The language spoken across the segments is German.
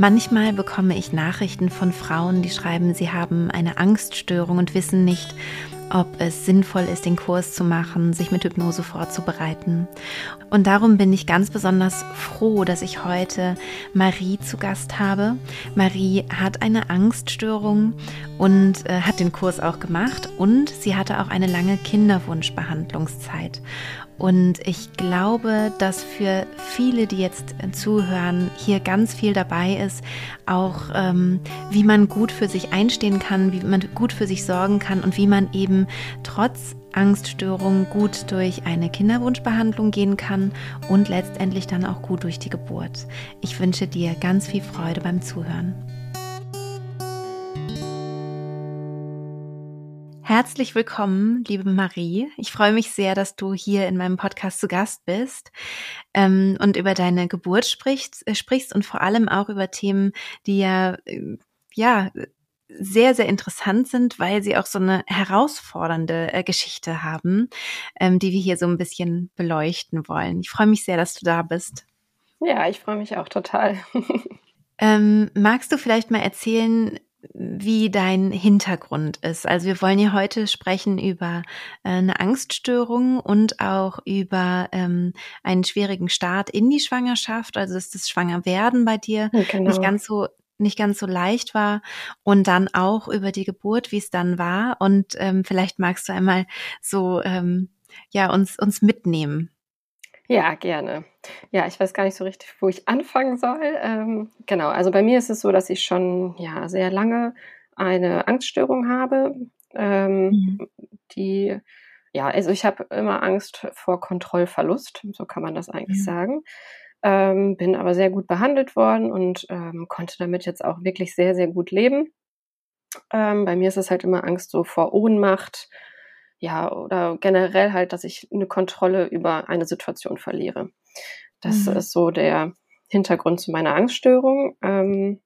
Manchmal bekomme ich Nachrichten von Frauen, die schreiben, sie haben eine Angststörung und wissen nicht, ob es sinnvoll ist, den Kurs zu machen, sich mit Hypnose vorzubereiten. Und darum bin ich ganz besonders froh, dass ich heute Marie zu Gast habe. Marie hat eine Angststörung und äh, hat den Kurs auch gemacht und sie hatte auch eine lange Kinderwunschbehandlungszeit. Und ich glaube, dass für viele, die jetzt zuhören, hier ganz viel dabei ist, auch ähm, wie man gut für sich einstehen kann, wie man gut für sich sorgen kann und wie man eben trotz Angststörung gut durch eine Kinderwunschbehandlung gehen kann und letztendlich dann auch gut durch die Geburt. Ich wünsche dir ganz viel Freude beim Zuhören. Herzlich willkommen, liebe Marie. Ich freue mich sehr, dass du hier in meinem Podcast zu Gast bist ähm, und über deine Geburt sprichst, äh, sprichst und vor allem auch über Themen, die ja, äh, ja sehr, sehr interessant sind, weil sie auch so eine herausfordernde äh, Geschichte haben, ähm, die wir hier so ein bisschen beleuchten wollen. Ich freue mich sehr, dass du da bist. Ja, ich freue mich auch total. ähm, magst du vielleicht mal erzählen, wie dein Hintergrund ist. Also wir wollen ja heute sprechen über äh, eine Angststörung und auch über ähm, einen schwierigen Start in die Schwangerschaft. Also ist das Schwangerwerden bei dir genau. nicht ganz so nicht ganz so leicht war und dann auch über die Geburt, wie es dann war. Und ähm, vielleicht magst du einmal so ähm, ja uns uns mitnehmen. Ja, gerne. Ja, ich weiß gar nicht so richtig, wo ich anfangen soll. Ähm, genau, also bei mir ist es so, dass ich schon ja sehr lange eine Angststörung habe, ähm, mhm. die ja, also ich habe immer Angst vor Kontrollverlust, so kann man das eigentlich mhm. sagen. Ähm, bin aber sehr gut behandelt worden und ähm, konnte damit jetzt auch wirklich sehr, sehr gut leben. Ähm, bei mir ist es halt immer Angst so vor Ohnmacht, ja, oder generell halt, dass ich eine Kontrolle über eine Situation verliere. Das mhm. ist so der Hintergrund zu meiner Angststörung. Ähm,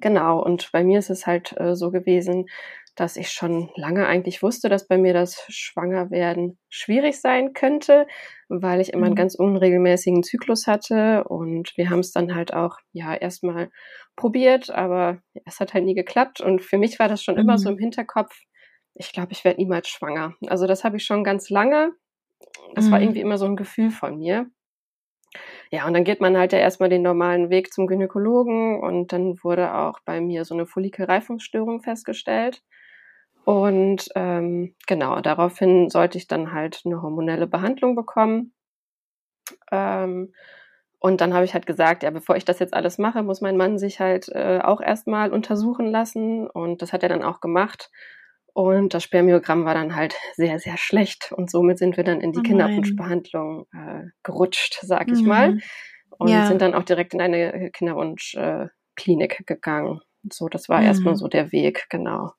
genau, und bei mir ist es halt äh, so gewesen, dass ich schon lange eigentlich wusste, dass bei mir das Schwangerwerden schwierig sein könnte, weil ich immer einen mhm. ganz unregelmäßigen Zyklus hatte und wir haben es dann halt auch ja erstmal probiert, aber es hat halt nie geklappt und für mich war das schon mhm. immer so mhm. im Hinterkopf, ich glaube, ich werde niemals schwanger. Also das habe ich schon ganz lange. Das mhm. war irgendwie immer so ein Gefühl von mir. Ja, und dann geht man halt ja erstmal den normalen Weg zum Gynäkologen und dann wurde auch bei mir so eine Follikelreifungsstörung festgestellt. Und ähm, genau, daraufhin sollte ich dann halt eine hormonelle Behandlung bekommen. Ähm, und dann habe ich halt gesagt, ja, bevor ich das jetzt alles mache, muss mein Mann sich halt äh, auch erstmal untersuchen lassen. Und das hat er dann auch gemacht. Und das Spermiogramm war dann halt sehr, sehr schlecht. Und somit sind wir dann in die oh Kinderwunschbehandlung äh, gerutscht, sag ich mhm. mal. Und ja. sind dann auch direkt in eine Kinderwunschklinik äh, gegangen. So, das war mhm. erstmal so der Weg, genau.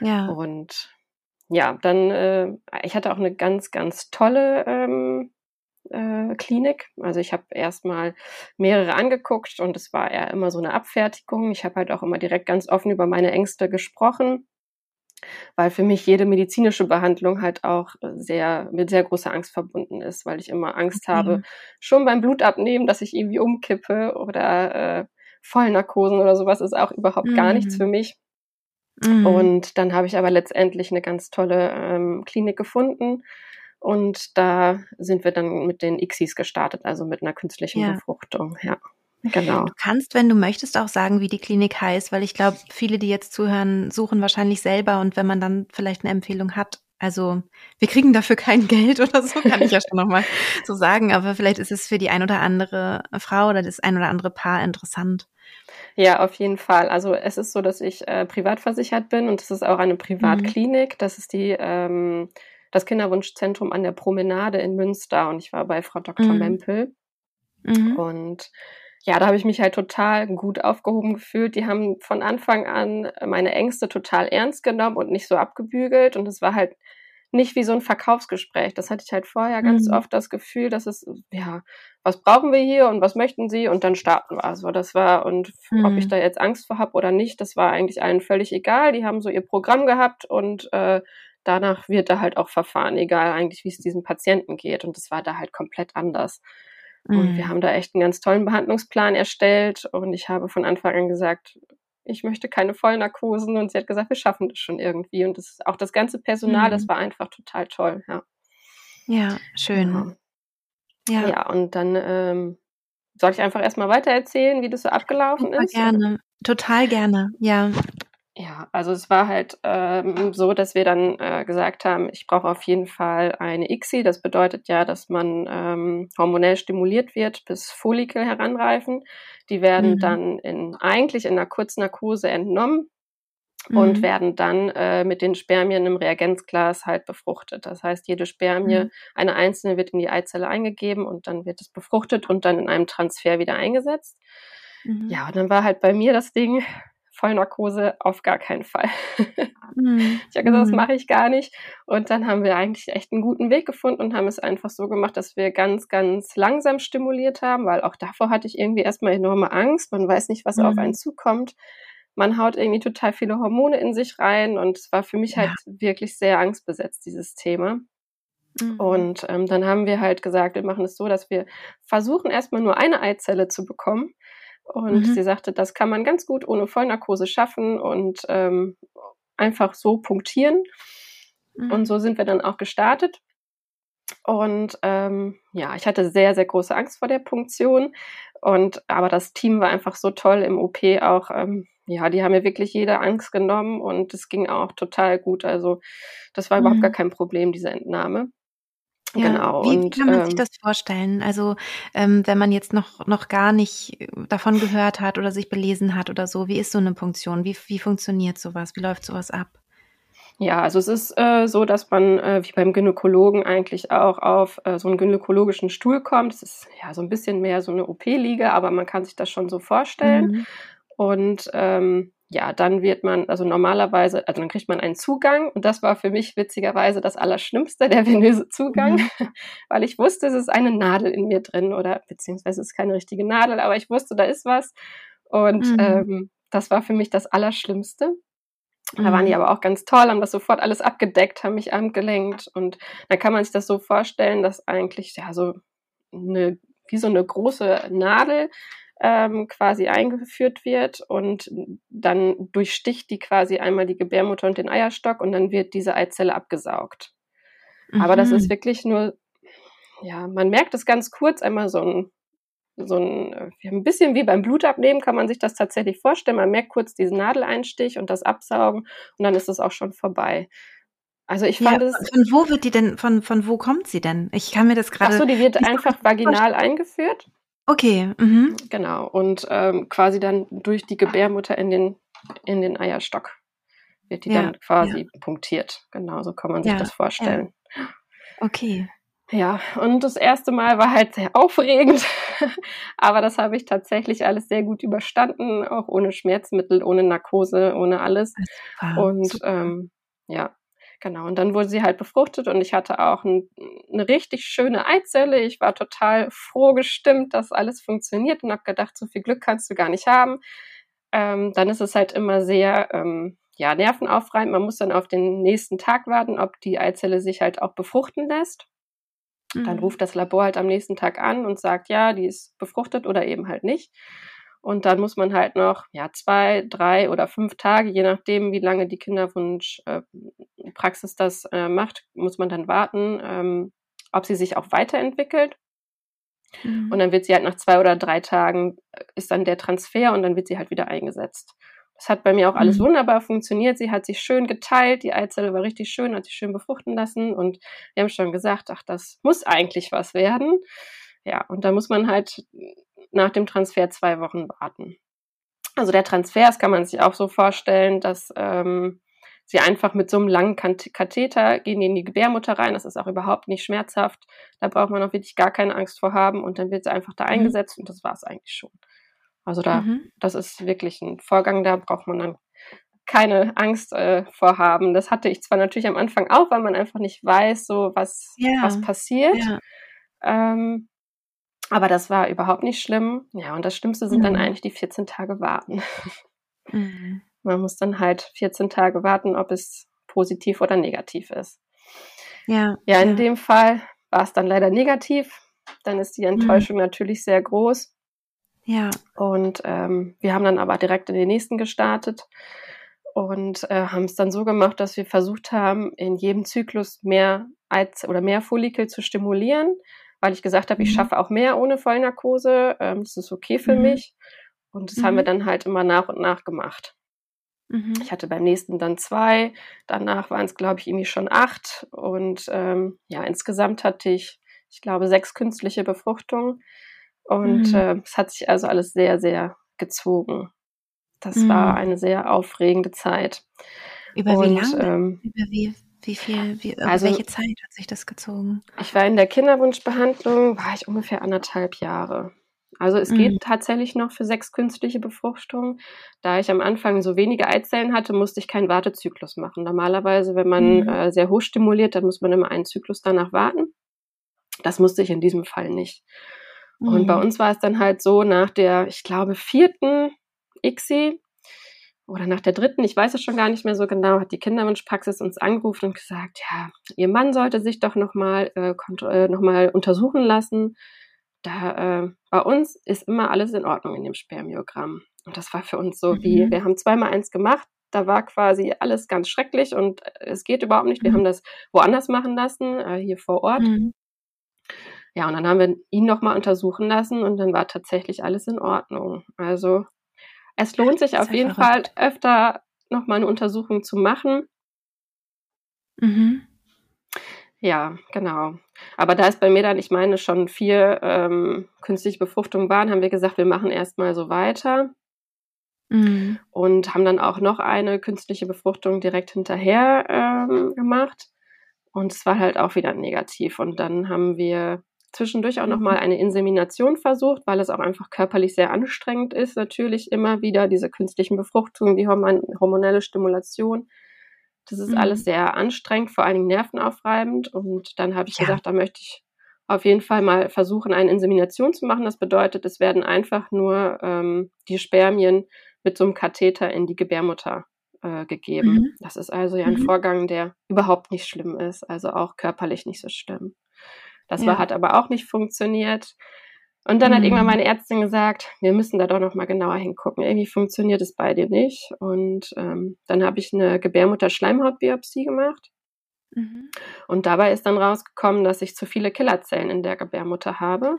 Ja. Und ja, dann, äh, ich hatte auch eine ganz, ganz tolle ähm, äh, Klinik. Also ich habe erstmal mehrere angeguckt und es war eher immer so eine Abfertigung. Ich habe halt auch immer direkt ganz offen über meine Ängste gesprochen weil für mich jede medizinische Behandlung halt auch sehr mit sehr großer Angst verbunden ist, weil ich immer Angst okay. habe, schon beim Blutabnehmen, dass ich irgendwie umkippe oder äh, Vollnarkosen oder sowas ist auch überhaupt mhm. gar nichts mhm. für mich. Mhm. Und dann habe ich aber letztendlich eine ganz tolle ähm, Klinik gefunden. Und da sind wir dann mit den ICSIs gestartet, also mit einer künstlichen ja. Befruchtung, ja. Genau. Du kannst, wenn du möchtest, auch sagen, wie die Klinik heißt, weil ich glaube, viele, die jetzt zuhören, suchen wahrscheinlich selber und wenn man dann vielleicht eine Empfehlung hat, also wir kriegen dafür kein Geld oder so, kann ich ja schon nochmal so sagen, aber vielleicht ist es für die ein oder andere Frau oder das ein oder andere Paar interessant. Ja, auf jeden Fall. Also es ist so, dass ich äh, privat versichert bin und es ist auch eine Privatklinik. Mhm. Das ist die ähm, das Kinderwunschzentrum an der Promenade in Münster und ich war bei Frau Dr. Mhm. Mempel. Mhm. Und ja, da habe ich mich halt total gut aufgehoben gefühlt. Die haben von Anfang an meine Ängste total ernst genommen und nicht so abgebügelt. Und es war halt nicht wie so ein Verkaufsgespräch. Das hatte ich halt vorher ganz mhm. oft das Gefühl, dass es, ja, was brauchen wir hier und was möchten Sie und dann starten wir. Also das war, und mhm. ob ich mhm. da jetzt Angst vor habe oder nicht, das war eigentlich allen völlig egal. Die haben so ihr Programm gehabt und äh, danach wird da halt auch verfahren, egal eigentlich, wie es diesem Patienten geht. Und das war da halt komplett anders. Mhm. Und wir mhm. haben da echt einen ganz tollen Behandlungsplan erstellt und ich habe von Anfang an gesagt, ich möchte keine Vollnarkosen und sie hat gesagt, wir schaffen das schon irgendwie. Und das, auch das ganze Personal, mhm. das war einfach total toll, ja. Ja, schön. Ja, ja. ja und dann ähm, soll ich einfach erstmal weiter erzählen, wie das so abgelaufen Super ist? Gerne, total gerne, ja. Ja, also es war halt ähm, so, dass wir dann äh, gesagt haben, ich brauche auf jeden Fall eine ICSI. Das bedeutet ja, dass man ähm, hormonell stimuliert wird, bis Follikel heranreifen. Die werden mhm. dann in, eigentlich in einer Kurznarkose entnommen mhm. und werden dann äh, mit den Spermien im Reagenzglas halt befruchtet. Das heißt, jede Spermie, mhm. eine einzelne wird in die Eizelle eingegeben und dann wird es befruchtet und dann in einem Transfer wieder eingesetzt. Mhm. Ja, und dann war halt bei mir das Ding, Vollnarkose auf gar keinen Fall. Mhm. Ich habe gesagt, das mhm. mache ich gar nicht. Und dann haben wir eigentlich echt einen guten Weg gefunden und haben es einfach so gemacht, dass wir ganz, ganz langsam stimuliert haben, weil auch davor hatte ich irgendwie erstmal enorme Angst. Man weiß nicht, was mhm. auf einen zukommt. Man haut irgendwie total viele Hormone in sich rein und es war für mich halt ja. wirklich sehr angstbesetzt, dieses Thema. Mhm. Und ähm, dann haben wir halt gesagt, wir machen es so, dass wir versuchen erstmal nur eine Eizelle zu bekommen und mhm. sie sagte, das kann man ganz gut ohne Vollnarkose schaffen und ähm, einfach so punktieren. Mhm. Und so sind wir dann auch gestartet. Und ähm, ja, ich hatte sehr, sehr große Angst vor der Punktion. Und aber das Team war einfach so toll im OP auch. Ähm, ja, die haben mir wirklich jede Angst genommen und es ging auch total gut. Also das war mhm. überhaupt gar kein Problem, diese Entnahme. Ja, genau. Wie, und, kann man ähm, sich das vorstellen? Also ähm, wenn man jetzt noch noch gar nicht davon gehört hat oder sich belesen hat oder so, wie ist so eine Punktion? Wie wie funktioniert sowas? Wie läuft sowas ab? Ja, also es ist äh, so, dass man äh, wie beim Gynäkologen eigentlich auch auf äh, so einen gynäkologischen Stuhl kommt. Es ist ja so ein bisschen mehr so eine OP-Liege, aber man kann sich das schon so vorstellen. Mhm. Und ähm, ja, dann wird man, also normalerweise, also dann kriegt man einen Zugang und das war für mich witzigerweise das Allerschlimmste, der venöse Zugang, mhm. weil ich wusste, es ist eine Nadel in mir drin oder beziehungsweise es ist keine richtige Nadel, aber ich wusste, da ist was und mhm. ähm, das war für mich das Allerschlimmste. Da waren die mhm. aber auch ganz toll, haben das sofort alles abgedeckt, haben mich angelenkt und dann kann man sich das so vorstellen, dass eigentlich ja so eine wie so eine große Nadel ähm, quasi eingeführt wird und dann durchsticht die quasi einmal die Gebärmutter und den Eierstock und dann wird diese Eizelle abgesaugt. Mhm. Aber das ist mhm. wirklich nur, ja, man merkt es ganz kurz, einmal so ein, so ein, ein bisschen wie beim Blutabnehmen kann man sich das tatsächlich vorstellen. Man merkt kurz diesen Nadeleinstich und das Absaugen und dann ist es auch schon vorbei. Also ich fand ja, es. Von wo wird die denn, von, von wo kommt sie denn? Ich kann mir das gerade. Ach so, die wird einfach vaginal eingeführt. Okay. Mhm. Genau. Und ähm, quasi dann durch die Gebärmutter in den, in den Eierstock wird die ja, dann quasi ja. punktiert. Genau, so kann man sich ja, das vorstellen. Okay. Ja, und das erste Mal war halt sehr aufregend, aber das habe ich tatsächlich alles sehr gut überstanden, auch ohne Schmerzmittel, ohne Narkose, ohne alles. Und ähm, ja, Genau, und dann wurde sie halt befruchtet und ich hatte auch ein, eine richtig schöne Eizelle. Ich war total froh gestimmt, dass alles funktioniert und habe gedacht, so viel Glück kannst du gar nicht haben. Ähm, dann ist es halt immer sehr ähm, ja, nervenaufreibend. Man muss dann auf den nächsten Tag warten, ob die Eizelle sich halt auch befruchten lässt. Mhm. Dann ruft das Labor halt am nächsten Tag an und sagt, ja, die ist befruchtet oder eben halt nicht. Und dann muss man halt noch ja, zwei, drei oder fünf Tage, je nachdem, wie lange die Kinderwunschpraxis äh, das äh, macht, muss man dann warten, ähm, ob sie sich auch weiterentwickelt. Mhm. Und dann wird sie halt nach zwei oder drei Tagen, äh, ist dann der Transfer und dann wird sie halt wieder eingesetzt. Das hat bei mir auch alles mhm. wunderbar funktioniert. Sie hat sich schön geteilt, die Eizelle war richtig schön, hat sich schön befruchten lassen und wir haben schon gesagt, ach, das muss eigentlich was werden. Ja, und da muss man halt nach dem Transfer zwei Wochen warten. Also der Transfer, das kann man sich auch so vorstellen, dass ähm, sie einfach mit so einem langen Katheter gehen in die Gebärmutter rein. Das ist auch überhaupt nicht schmerzhaft. Da braucht man auch wirklich gar keine Angst vor haben und dann wird sie einfach da mhm. eingesetzt und das war es eigentlich schon. Also da, mhm. das ist wirklich ein Vorgang, da braucht man dann keine Angst äh, vorhaben. Das hatte ich zwar natürlich am Anfang auch, weil man einfach nicht weiß, so was, ja. was passiert. Ja. Ähm, aber das war überhaupt nicht schlimm. Ja, und das Schlimmste sind mhm. dann eigentlich die 14 Tage warten. Mhm. Man muss dann halt 14 Tage warten, ob es positiv oder negativ ist. Ja. Ja, in ja. dem Fall war es dann leider negativ. Dann ist die. Enttäuschung mhm. natürlich sehr groß. Ja. Und ähm, wir haben dann aber direkt in den nächsten gestartet und äh, haben es dann so gemacht, dass wir versucht haben, in jedem Zyklus mehr Eiz oder mehr Follikel zu stimulieren, weil ich gesagt habe, mhm. ich schaffe auch mehr ohne Vollnarkose. Ähm, das ist okay für mhm. mich. Und das mhm. haben wir mhm. dann halt immer nach und nach gemacht. Mhm. Ich hatte beim nächsten dann zwei, danach waren es, glaube ich, irgendwie schon acht. Und ähm, ja, insgesamt hatte ich, ich glaube, sechs künstliche Befruchtungen. Und mhm. äh, es hat sich also alles sehr, sehr gezogen. Das mhm. war eine sehr aufregende Zeit. Über und, wie lange? Ähm, Über wie, wie viel, wie, also, welche Zeit hat sich das gezogen? Ich war in der Kinderwunschbehandlung, war ich ungefähr anderthalb Jahre. Also es mhm. geht tatsächlich noch für sechs künstliche Befruchtungen. Da ich am Anfang so wenige Eizellen hatte, musste ich keinen Wartezyklus machen. Normalerweise, wenn man mhm. äh, sehr hoch stimuliert, dann muss man immer einen Zyklus danach warten. Das musste ich in diesem Fall nicht. Mhm. Und bei mhm. uns war es dann halt so, nach der, ich glaube, vierten ICSI oder nach der dritten, ich weiß es schon gar nicht mehr so genau, hat die Kinderwunschpraxis uns angerufen und gesagt, ja, ihr Mann sollte sich doch nochmal äh, äh, noch untersuchen lassen. Da äh, bei uns ist immer alles in Ordnung in dem Spermiogramm. Und das war für uns so mhm. wie, wir haben zweimal eins gemacht, da war quasi alles ganz schrecklich und es geht überhaupt nicht. Wir mhm. haben das woanders machen lassen, äh, hier vor Ort. Mhm. Ja, und dann haben wir ihn nochmal untersuchen lassen und dann war tatsächlich alles in Ordnung. Also es lohnt sich auf jeden verrückt. Fall öfter nochmal eine Untersuchung zu machen. Mhm. Ja, genau. Aber da es bei mir dann, ich meine, schon vier ähm, künstliche Befruchtungen waren, haben wir gesagt, wir machen erstmal so weiter. Mhm. Und haben dann auch noch eine künstliche Befruchtung direkt hinterher ähm, gemacht. Und es war halt auch wieder negativ. Und dann haben wir zwischendurch auch nochmal mhm. eine Insemination versucht, weil es auch einfach körperlich sehr anstrengend ist. Natürlich immer wieder diese künstlichen Befruchtungen, die hormonelle Stimulation. Das ist mhm. alles sehr anstrengend, vor allen Dingen nervenaufreibend. Und dann habe ich ja. gesagt, da möchte ich auf jeden Fall mal versuchen, eine Insemination zu machen. Das bedeutet, es werden einfach nur ähm, die Spermien mit so einem Katheter in die Gebärmutter äh, gegeben. Mhm. Das ist also ja ein mhm. Vorgang, der überhaupt nicht schlimm ist, also auch körperlich nicht so schlimm. Das ja. war, hat aber auch nicht funktioniert. Und dann mhm. hat irgendwann mhm. meine Ärztin gesagt, wir müssen da doch noch mal genauer hingucken. Irgendwie funktioniert es bei dir nicht. Und ähm, dann habe ich eine Gebärmutter-Schleimhautbiopsie gemacht. Mhm. Und dabei ist dann rausgekommen, dass ich zu viele Killerzellen in der Gebärmutter habe.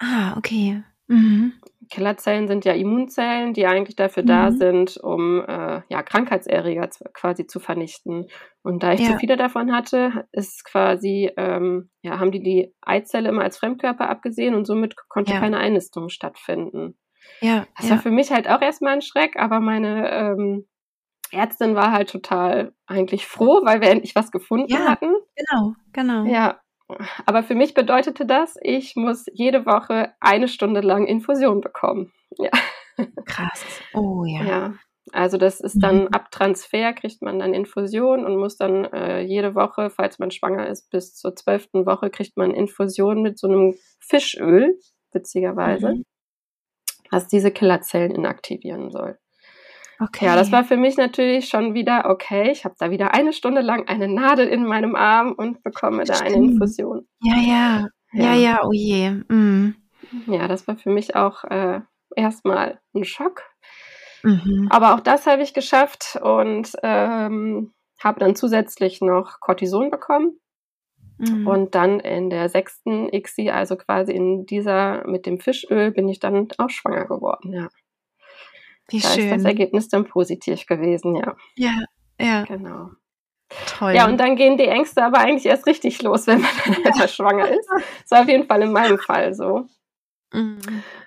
Ah, okay. Mhm. Killerzellen sind ja Immunzellen, die eigentlich dafür mhm. da sind, um äh, ja, Krankheitserreger quasi zu vernichten. Und da ich ja. zu viele davon hatte, ist quasi, ähm, ja, haben die die Eizelle immer als Fremdkörper abgesehen und somit konnte ja. keine Einnistung stattfinden. Ja. Das ja. war für mich halt auch erstmal ein Schreck, aber meine ähm, Ärztin war halt total eigentlich froh, weil wir endlich was gefunden hatten. Genau, genau. Ja, aber für mich bedeutete das, ich muss jede Woche eine Stunde lang Infusion bekommen. Ja. Krass. Oh ja. Ja. Also das ist dann mhm. ab Transfer kriegt man dann Infusion und muss dann äh, jede Woche, falls man schwanger ist, bis zur zwölften Woche kriegt man Infusion mit so einem Fischöl, witzigerweise, mhm. was diese Killerzellen inaktivieren soll. Okay. Ja, das war für mich natürlich schon wieder okay. Ich habe da wieder eine Stunde lang eine Nadel in meinem Arm und bekomme Stimmt. da eine Infusion. Ja, ja, ja, ja, ja oh je. Mm. Ja, das war für mich auch äh, erstmal ein Schock. Mhm. Aber auch das habe ich geschafft und ähm, habe dann zusätzlich noch Cortison bekommen. Mhm. Und dann in der sechsten ICSI, also quasi in dieser mit dem Fischöl, bin ich dann auch schwanger geworden, ja. Wie da schön. ist das Ergebnis dann positiv gewesen, ja. Ja, ja. Genau. Toll. Ja, und dann gehen die Ängste aber eigentlich erst richtig los, wenn man dann schwanger ist. Das war auf jeden Fall in meinem Fall so. Mhm.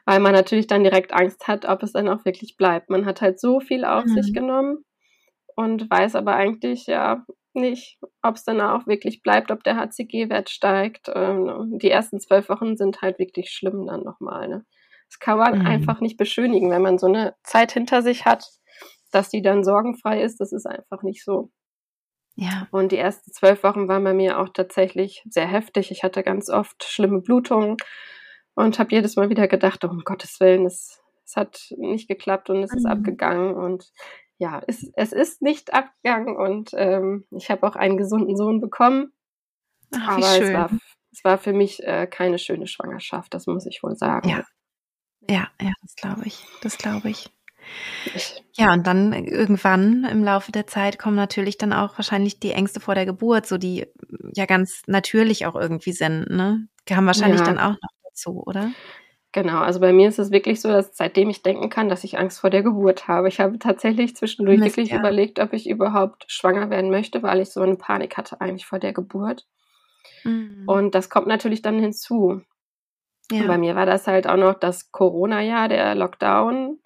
Weil man natürlich dann direkt Angst hat, ob es dann auch wirklich bleibt. Man hat halt so viel auf mhm. sich genommen und weiß aber eigentlich ja nicht, ob es dann auch wirklich bleibt, ob der HCG-Wert steigt. Ähm, die ersten zwölf Wochen sind halt wirklich schlimm dann nochmal. Ne? Das kann man mhm. einfach nicht beschönigen, wenn man so eine Zeit hinter sich hat. dass die dann sorgenfrei ist. Das ist einfach nicht so. Ja. Und die ersten zwölf Wochen waren bei mir auch tatsächlich sehr heftig. Ich hatte ganz oft schlimme Blutungen und habe jedes Mal wieder gedacht, oh, um Gottes Willen, es, es hat nicht geklappt und es mhm. ist abgegangen. Und ja, es, es ist nicht abgegangen und ähm, ich habe auch einen gesunden Sohn bekommen. Ach, aber es war, es war für mich äh, keine schöne Schwangerschaft, das muss ich wohl sagen. Ja, ja, ja das glaube ich. Das glaube ich. Ja, und dann irgendwann im Laufe der Zeit kommen natürlich dann auch wahrscheinlich die Ängste vor der Geburt, so die ja ganz natürlich auch irgendwie sind, ne? Haben wahrscheinlich ja. dann auch noch dazu, oder? Genau, also bei mir ist es wirklich so, dass seitdem ich denken kann, dass ich Angst vor der Geburt habe. Ich habe tatsächlich zwischendurch Mist, wirklich ja. überlegt, ob ich überhaupt schwanger werden möchte, weil ich so eine Panik hatte eigentlich vor der Geburt. Mhm. Und das kommt natürlich dann hinzu. Ja. Bei mir war das halt auch noch das Corona-Jahr, der Lockdown.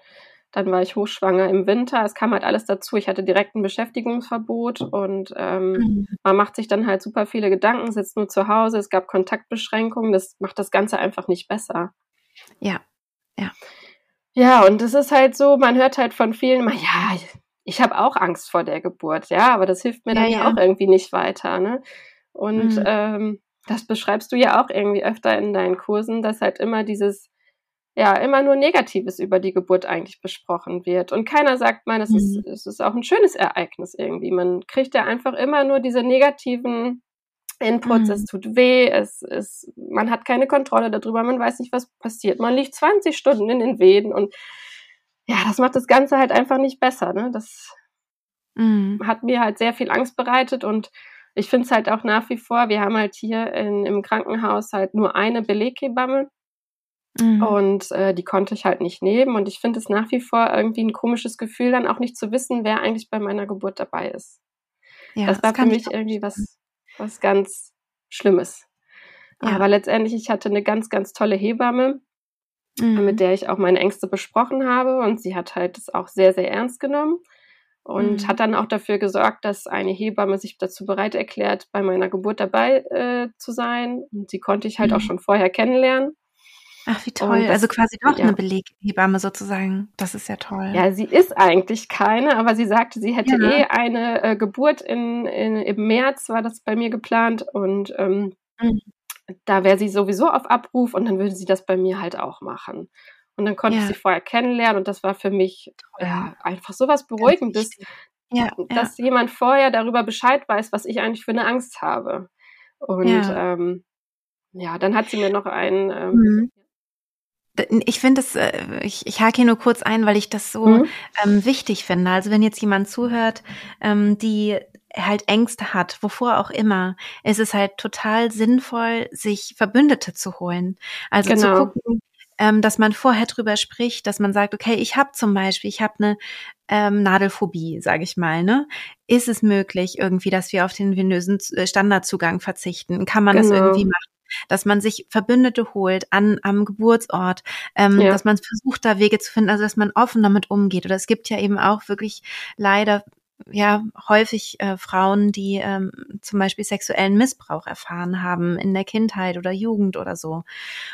Dann war ich hochschwanger im Winter. Es kam halt alles dazu. Ich hatte direkt ein Beschäftigungsverbot und ähm, mhm. man macht sich dann halt super viele Gedanken, sitzt nur zu Hause. Es gab Kontaktbeschränkungen. Das macht das Ganze einfach nicht besser. Ja, ja. Ja, und es ist halt so, man hört halt von vielen immer, ja, ich habe auch Angst vor der Geburt, ja, aber das hilft mir ja, dann ja, auch irgendwie nicht weiter, ne? Und mhm. ähm, das beschreibst du ja auch irgendwie öfter in deinen Kursen, dass halt immer dieses ja immer nur Negatives über die Geburt eigentlich besprochen wird. Und keiner sagt, man, es, mhm. ist, es ist auch ein schönes Ereignis irgendwie. Man kriegt ja einfach immer nur diese negativen Inputs, mhm. es tut weh, es ist, man hat keine Kontrolle darüber, man weiß nicht, was passiert. Man liegt 20 Stunden in den Wehen und ja, das macht das Ganze halt einfach nicht besser. Ne? Das mhm. hat mir halt sehr viel Angst bereitet und ich finde es halt auch nach wie vor, wir haben halt hier in, im Krankenhaus halt nur eine Beleghebamme Mhm. Und äh, die konnte ich halt nicht nehmen. Und ich finde es nach wie vor irgendwie ein komisches Gefühl, dann auch nicht zu wissen, wer eigentlich bei meiner Geburt dabei ist. Ja, das war das für mich irgendwie was, was ganz Schlimmes. Ja. Aber letztendlich, ich hatte eine ganz, ganz tolle Hebamme, mhm. mit der ich auch meine Ängste besprochen habe. Und sie hat halt das auch sehr, sehr ernst genommen und mhm. hat dann auch dafür gesorgt, dass eine Hebamme sich dazu bereit erklärt, bei meiner Geburt dabei äh, zu sein. Und sie konnte ich halt mhm. auch schon vorher kennenlernen. Ach, wie toll. Das, also quasi doch ja. eine Beleghebamme sozusagen. Das ist ja toll. Ja, sie ist eigentlich keine, aber sie sagte, sie hätte ja. eh eine äh, Geburt in, in, im März, war das bei mir geplant. Und ähm, mhm. da wäre sie sowieso auf Abruf und dann würde sie das bei mir halt auch machen. Und dann konnte ja. ich sie vorher kennenlernen und das war für mich ja, einfach so was Beruhigendes, ja, dass jemand vorher darüber Bescheid weiß, was ich eigentlich für eine Angst habe. Und ja, ähm, ja dann hat sie mir noch einen ähm, mhm ich finde es, äh, ich, ich hake hier nur kurz ein, weil ich das so mhm. ähm, wichtig finde. Also wenn jetzt jemand zuhört, ähm, die halt Ängste hat, wovor auch immer, ist es halt total sinnvoll, sich Verbündete zu holen. Also genau. zu gucken, ähm, dass man vorher drüber spricht, dass man sagt, okay, ich habe zum Beispiel, ich habe eine ähm, Nadelphobie, sage ich mal, ne? Ist es möglich irgendwie, dass wir auf den venösen äh, Standardzugang verzichten? Kann man genau. das irgendwie machen? dass man sich Verbündete holt an am Geburtsort, ähm, ja. dass man versucht, da Wege zu finden, also dass man offen damit umgeht. Oder es gibt ja eben auch wirklich leider ja häufig äh, Frauen, die ähm, zum Beispiel sexuellen Missbrauch erfahren haben in der Kindheit oder Jugend oder so.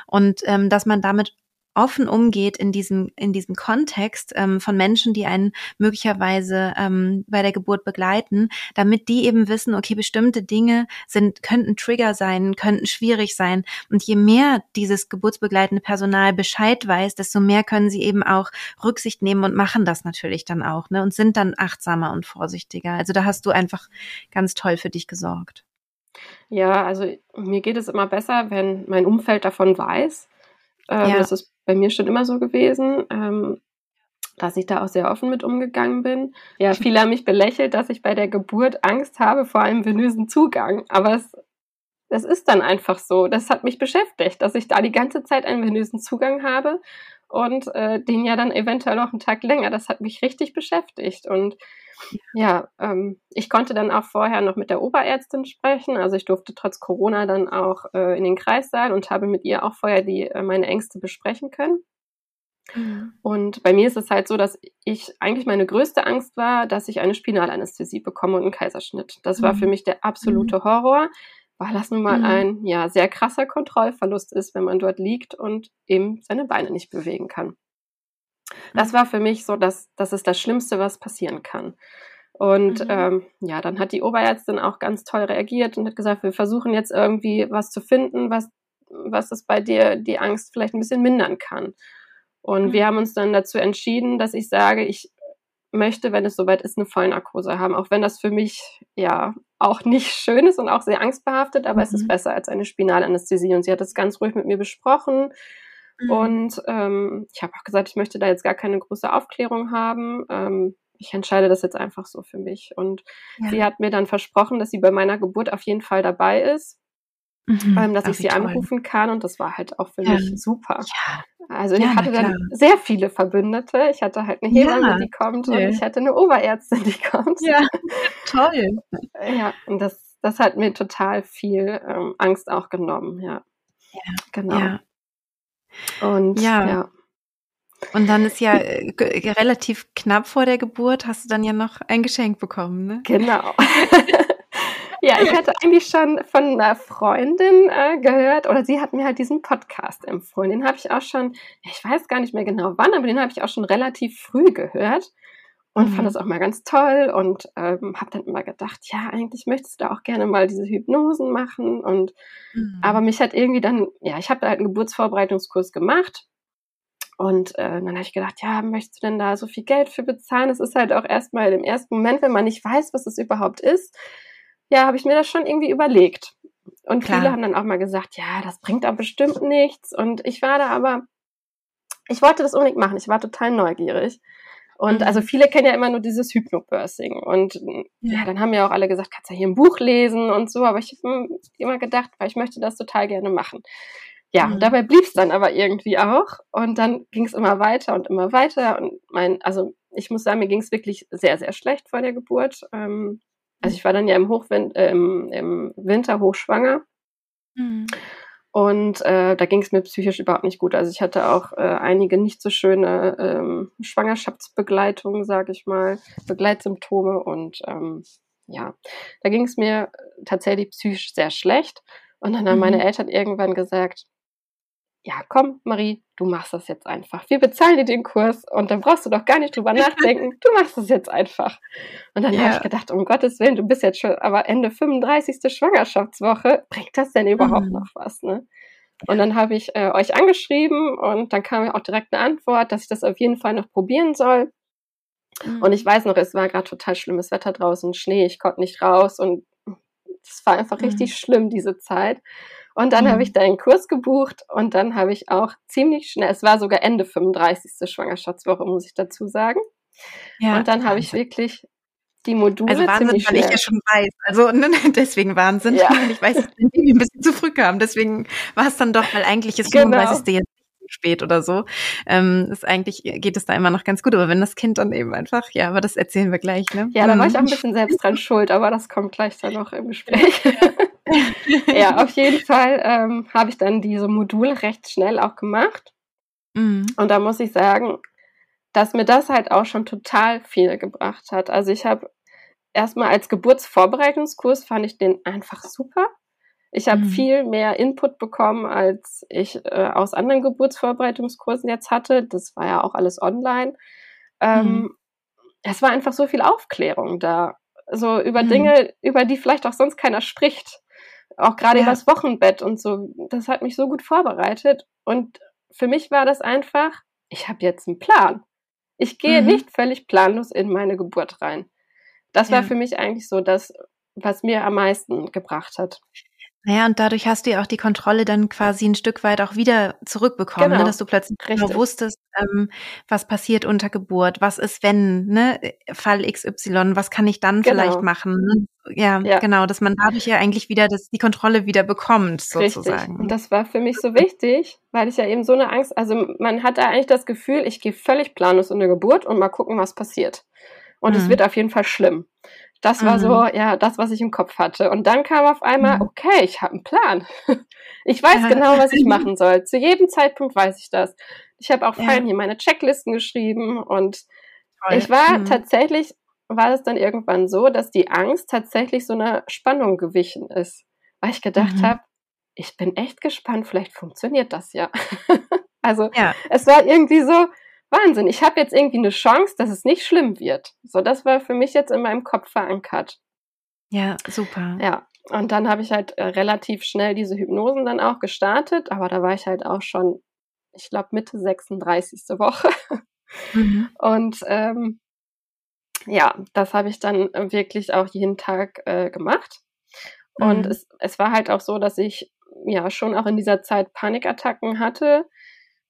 Und ähm, dass man damit offen umgeht in diesem, in diesem Kontext ähm, von Menschen, die einen möglicherweise ähm, bei der Geburt begleiten, damit die eben wissen, okay, bestimmte Dinge sind, könnten Trigger sein, könnten schwierig sein. Und je mehr dieses geburtsbegleitende Personal Bescheid weiß, desto mehr können sie eben auch Rücksicht nehmen und machen das natürlich dann auch, ne? Und sind dann achtsamer und vorsichtiger. Also da hast du einfach ganz toll für dich gesorgt. Ja, also mir geht es immer besser, wenn mein Umfeld davon weiß. Ähm, ja. Das ist bei mir schon immer so gewesen, ähm, dass ich da auch sehr offen mit umgegangen bin. Ja, viele haben mich belächelt, dass ich bei der Geburt Angst habe vor einem venösen Zugang. Aber es, das ist dann einfach so. Das hat mich beschäftigt, dass ich da die ganze Zeit einen venösen Zugang habe und äh, den ja dann eventuell noch einen Tag länger. Das hat mich richtig beschäftigt. Und ja, ähm, ich konnte dann auch vorher noch mit der Oberärztin sprechen. Also ich durfte trotz Corona dann auch äh, in den Kreissaal und habe mit ihr auch vorher die, äh, meine Ängste besprechen können. Mhm. Und bei mir ist es halt so, dass ich eigentlich meine größte Angst war, dass ich eine Spinalanästhesie bekomme und einen Kaiserschnitt. Das war für mhm. mich der absolute mhm. Horror, weil das nun mal mhm. ein ja sehr krasser Kontrollverlust ist, wenn man dort liegt und eben seine Beine nicht bewegen kann. Das war für mich so, dass das ist das Schlimmste, was passieren kann. Und mhm. ähm, ja, dann hat die Oberärztin auch ganz toll reagiert und hat gesagt, wir versuchen jetzt irgendwie was zu finden, was, was es bei dir die Angst vielleicht ein bisschen mindern kann. Und mhm. wir haben uns dann dazu entschieden, dass ich sage, ich möchte, wenn es soweit ist, eine Vollnarkose haben, auch wenn das für mich ja auch nicht schön ist und auch sehr angstbehaftet, aber mhm. es ist mhm. besser als eine Spinalanästhesie. Und sie hat das ganz ruhig mit mir besprochen. Mhm. Und ähm, ich habe auch gesagt, ich möchte da jetzt gar keine große Aufklärung haben. Ähm, ich entscheide das jetzt einfach so für mich. Und ja. sie hat mir dann versprochen, dass sie bei meiner Geburt auf jeden Fall dabei ist. Mhm, ähm, dass ich sie toll. anrufen kann und das war halt auch für ja. mich super. Ja. Also ich hatte dann sehr viele Verbündete. Ich hatte halt eine Hebamme, die kommt und ich hatte eine Oberärztin, die kommt. Ja, toll. Ja, und das, das hat mir total viel ähm, Angst auch genommen, ja. Ja, genau. Und ja. ja. Und dann ist ja äh, relativ knapp vor der Geburt, hast du dann ja noch ein Geschenk bekommen, ne? Genau. ja, ich hatte eigentlich schon von einer Freundin äh, gehört, oder sie hat mir halt diesen Podcast empfohlen. Den habe ich auch schon, ich weiß gar nicht mehr genau wann, aber den habe ich auch schon relativ früh gehört und mhm. fand das auch mal ganz toll und ähm, habe dann immer gedacht, ja, eigentlich möchtest du da auch gerne mal diese Hypnosen machen und mhm. aber mich hat irgendwie dann, ja, ich habe halt einen Geburtsvorbereitungskurs gemacht und äh, dann habe ich gedacht, ja, möchtest du denn da so viel Geld für bezahlen? Es ist halt auch erstmal im ersten Moment, wenn man nicht weiß, was es überhaupt ist, ja, habe ich mir das schon irgendwie überlegt. Und Klar. viele haben dann auch mal gesagt, ja, das bringt aber bestimmt nichts. Und ich war da aber, ich wollte das unbedingt machen. Ich war total neugierig. Und mhm. also viele kennen ja immer nur dieses Hypnobirthing. Und ja. ja. dann haben ja auch alle gesagt, kannst ja hier ein Buch lesen und so. Aber ich habe immer gedacht, weil ich möchte das total gerne machen. Ja, mhm. dabei blieb es dann aber irgendwie auch. Und dann ging es immer weiter und immer weiter. Und mein, also ich muss sagen, mir ging es wirklich sehr, sehr schlecht vor der Geburt. Ähm, also ich war dann ja im, Hochwin äh, im, im Winter hochschwanger. Mhm. Und äh, da ging es mir psychisch überhaupt nicht gut. Also ich hatte auch äh, einige nicht so schöne ähm, Schwangerschaftsbegleitungen, sage ich mal, Begleitsymptome. Und ähm, ja, da ging es mir tatsächlich psychisch sehr schlecht. Und dann haben mhm. meine Eltern irgendwann gesagt, ja, komm, Marie, du machst das jetzt einfach. Wir bezahlen dir den Kurs und dann brauchst du doch gar nicht drüber nachdenken. Du machst das jetzt einfach. Und dann ja. habe ich gedacht, um Gottes Willen, du bist jetzt schon aber Ende 35. Schwangerschaftswoche. Bringt das denn überhaupt mhm. noch was, ne? Und dann habe ich äh, euch angeschrieben und dann kam auch direkt eine Antwort, dass ich das auf jeden Fall noch probieren soll. Mhm. Und ich weiß noch, es war gerade total schlimmes Wetter draußen, Schnee, ich konnte nicht raus und es war einfach mhm. richtig schlimm, diese Zeit. Und dann mhm. habe ich da einen Kurs gebucht und dann habe ich auch ziemlich schnell, es war sogar Ende 35. Schwangerschaftswoche, muss ich dazu sagen. Ja, und dann habe ich wirklich die Module also Wahnsinn, ziemlich weil ich ja schon weiß. Also ne, deswegen Wahnsinn. Ja. Ich weiß, dass die ein bisschen zu früh kam. Deswegen war es dann doch, weil eigentlich ist genau. 35. jetzt spät oder so. Ähm, ist eigentlich geht es da immer noch ganz gut, aber wenn das Kind dann eben einfach, ja, aber das erzählen wir gleich, ne? Ja, da war ich auch ein mhm. bisschen selbst dran schuld, aber das kommt gleich dann noch im Gespräch. ja, auf jeden Fall ähm, habe ich dann diese Module recht schnell auch gemacht. Mhm. Und da muss ich sagen, dass mir das halt auch schon total viel gebracht hat. Also ich habe erstmal als Geburtsvorbereitungskurs fand ich den einfach super. Ich habe mhm. viel mehr Input bekommen, als ich äh, aus anderen Geburtsvorbereitungskursen jetzt hatte. Das war ja auch alles online. Ähm, mhm. Es war einfach so viel Aufklärung da. So über mhm. Dinge, über die vielleicht auch sonst keiner spricht. Auch gerade ja. über das Wochenbett und so. Das hat mich so gut vorbereitet. Und für mich war das einfach, ich habe jetzt einen Plan. Ich gehe mhm. nicht völlig planlos in meine Geburt rein. Das ja. war für mich eigentlich so das, was mir am meisten gebracht hat. Naja, und dadurch hast du ja auch die Kontrolle dann quasi ein Stück weit auch wieder zurückbekommen, ne? genau. ne? dass du plötzlich genau wusstest, ähm, was passiert unter Geburt, was ist wenn, ne, Fall XY, was kann ich dann genau. vielleicht machen. Ja, ja, genau, dass man dadurch ja eigentlich wieder das, die Kontrolle wieder bekommt, sozusagen. Richtig. Und das war für mich so wichtig, weil ich ja eben so eine Angst, also man hat da eigentlich das Gefühl, ich gehe völlig planlos in eine Geburt und mal gucken, was passiert. Und mhm. es wird auf jeden Fall schlimm. Das war mhm. so, ja, das, was ich im Kopf hatte. Und dann kam auf einmal, mhm. okay, ich habe einen Plan. Ich weiß ja. genau, was ich machen soll. Zu jedem Zeitpunkt weiß ich das. Ich habe auch ja. hier meine Checklisten geschrieben und Toll. ich war mhm. tatsächlich, war es dann irgendwann so, dass die Angst tatsächlich so eine Spannung gewichen ist. Weil ich gedacht mhm. habe, ich bin echt gespannt, vielleicht funktioniert das ja. also ja. es war irgendwie so, Wahnsinn, ich habe jetzt irgendwie eine Chance, dass es nicht schlimm wird. So, das war für mich jetzt in meinem Kopf verankert. Ja, super. Ja, und dann habe ich halt äh, relativ schnell diese Hypnosen dann auch gestartet, aber da war ich halt auch schon, ich glaube, Mitte 36. Woche. Mhm. Und ähm, ja, das habe ich dann wirklich auch jeden Tag äh, gemacht. Und mhm. es, es war halt auch so, dass ich ja schon auch in dieser Zeit Panikattacken hatte.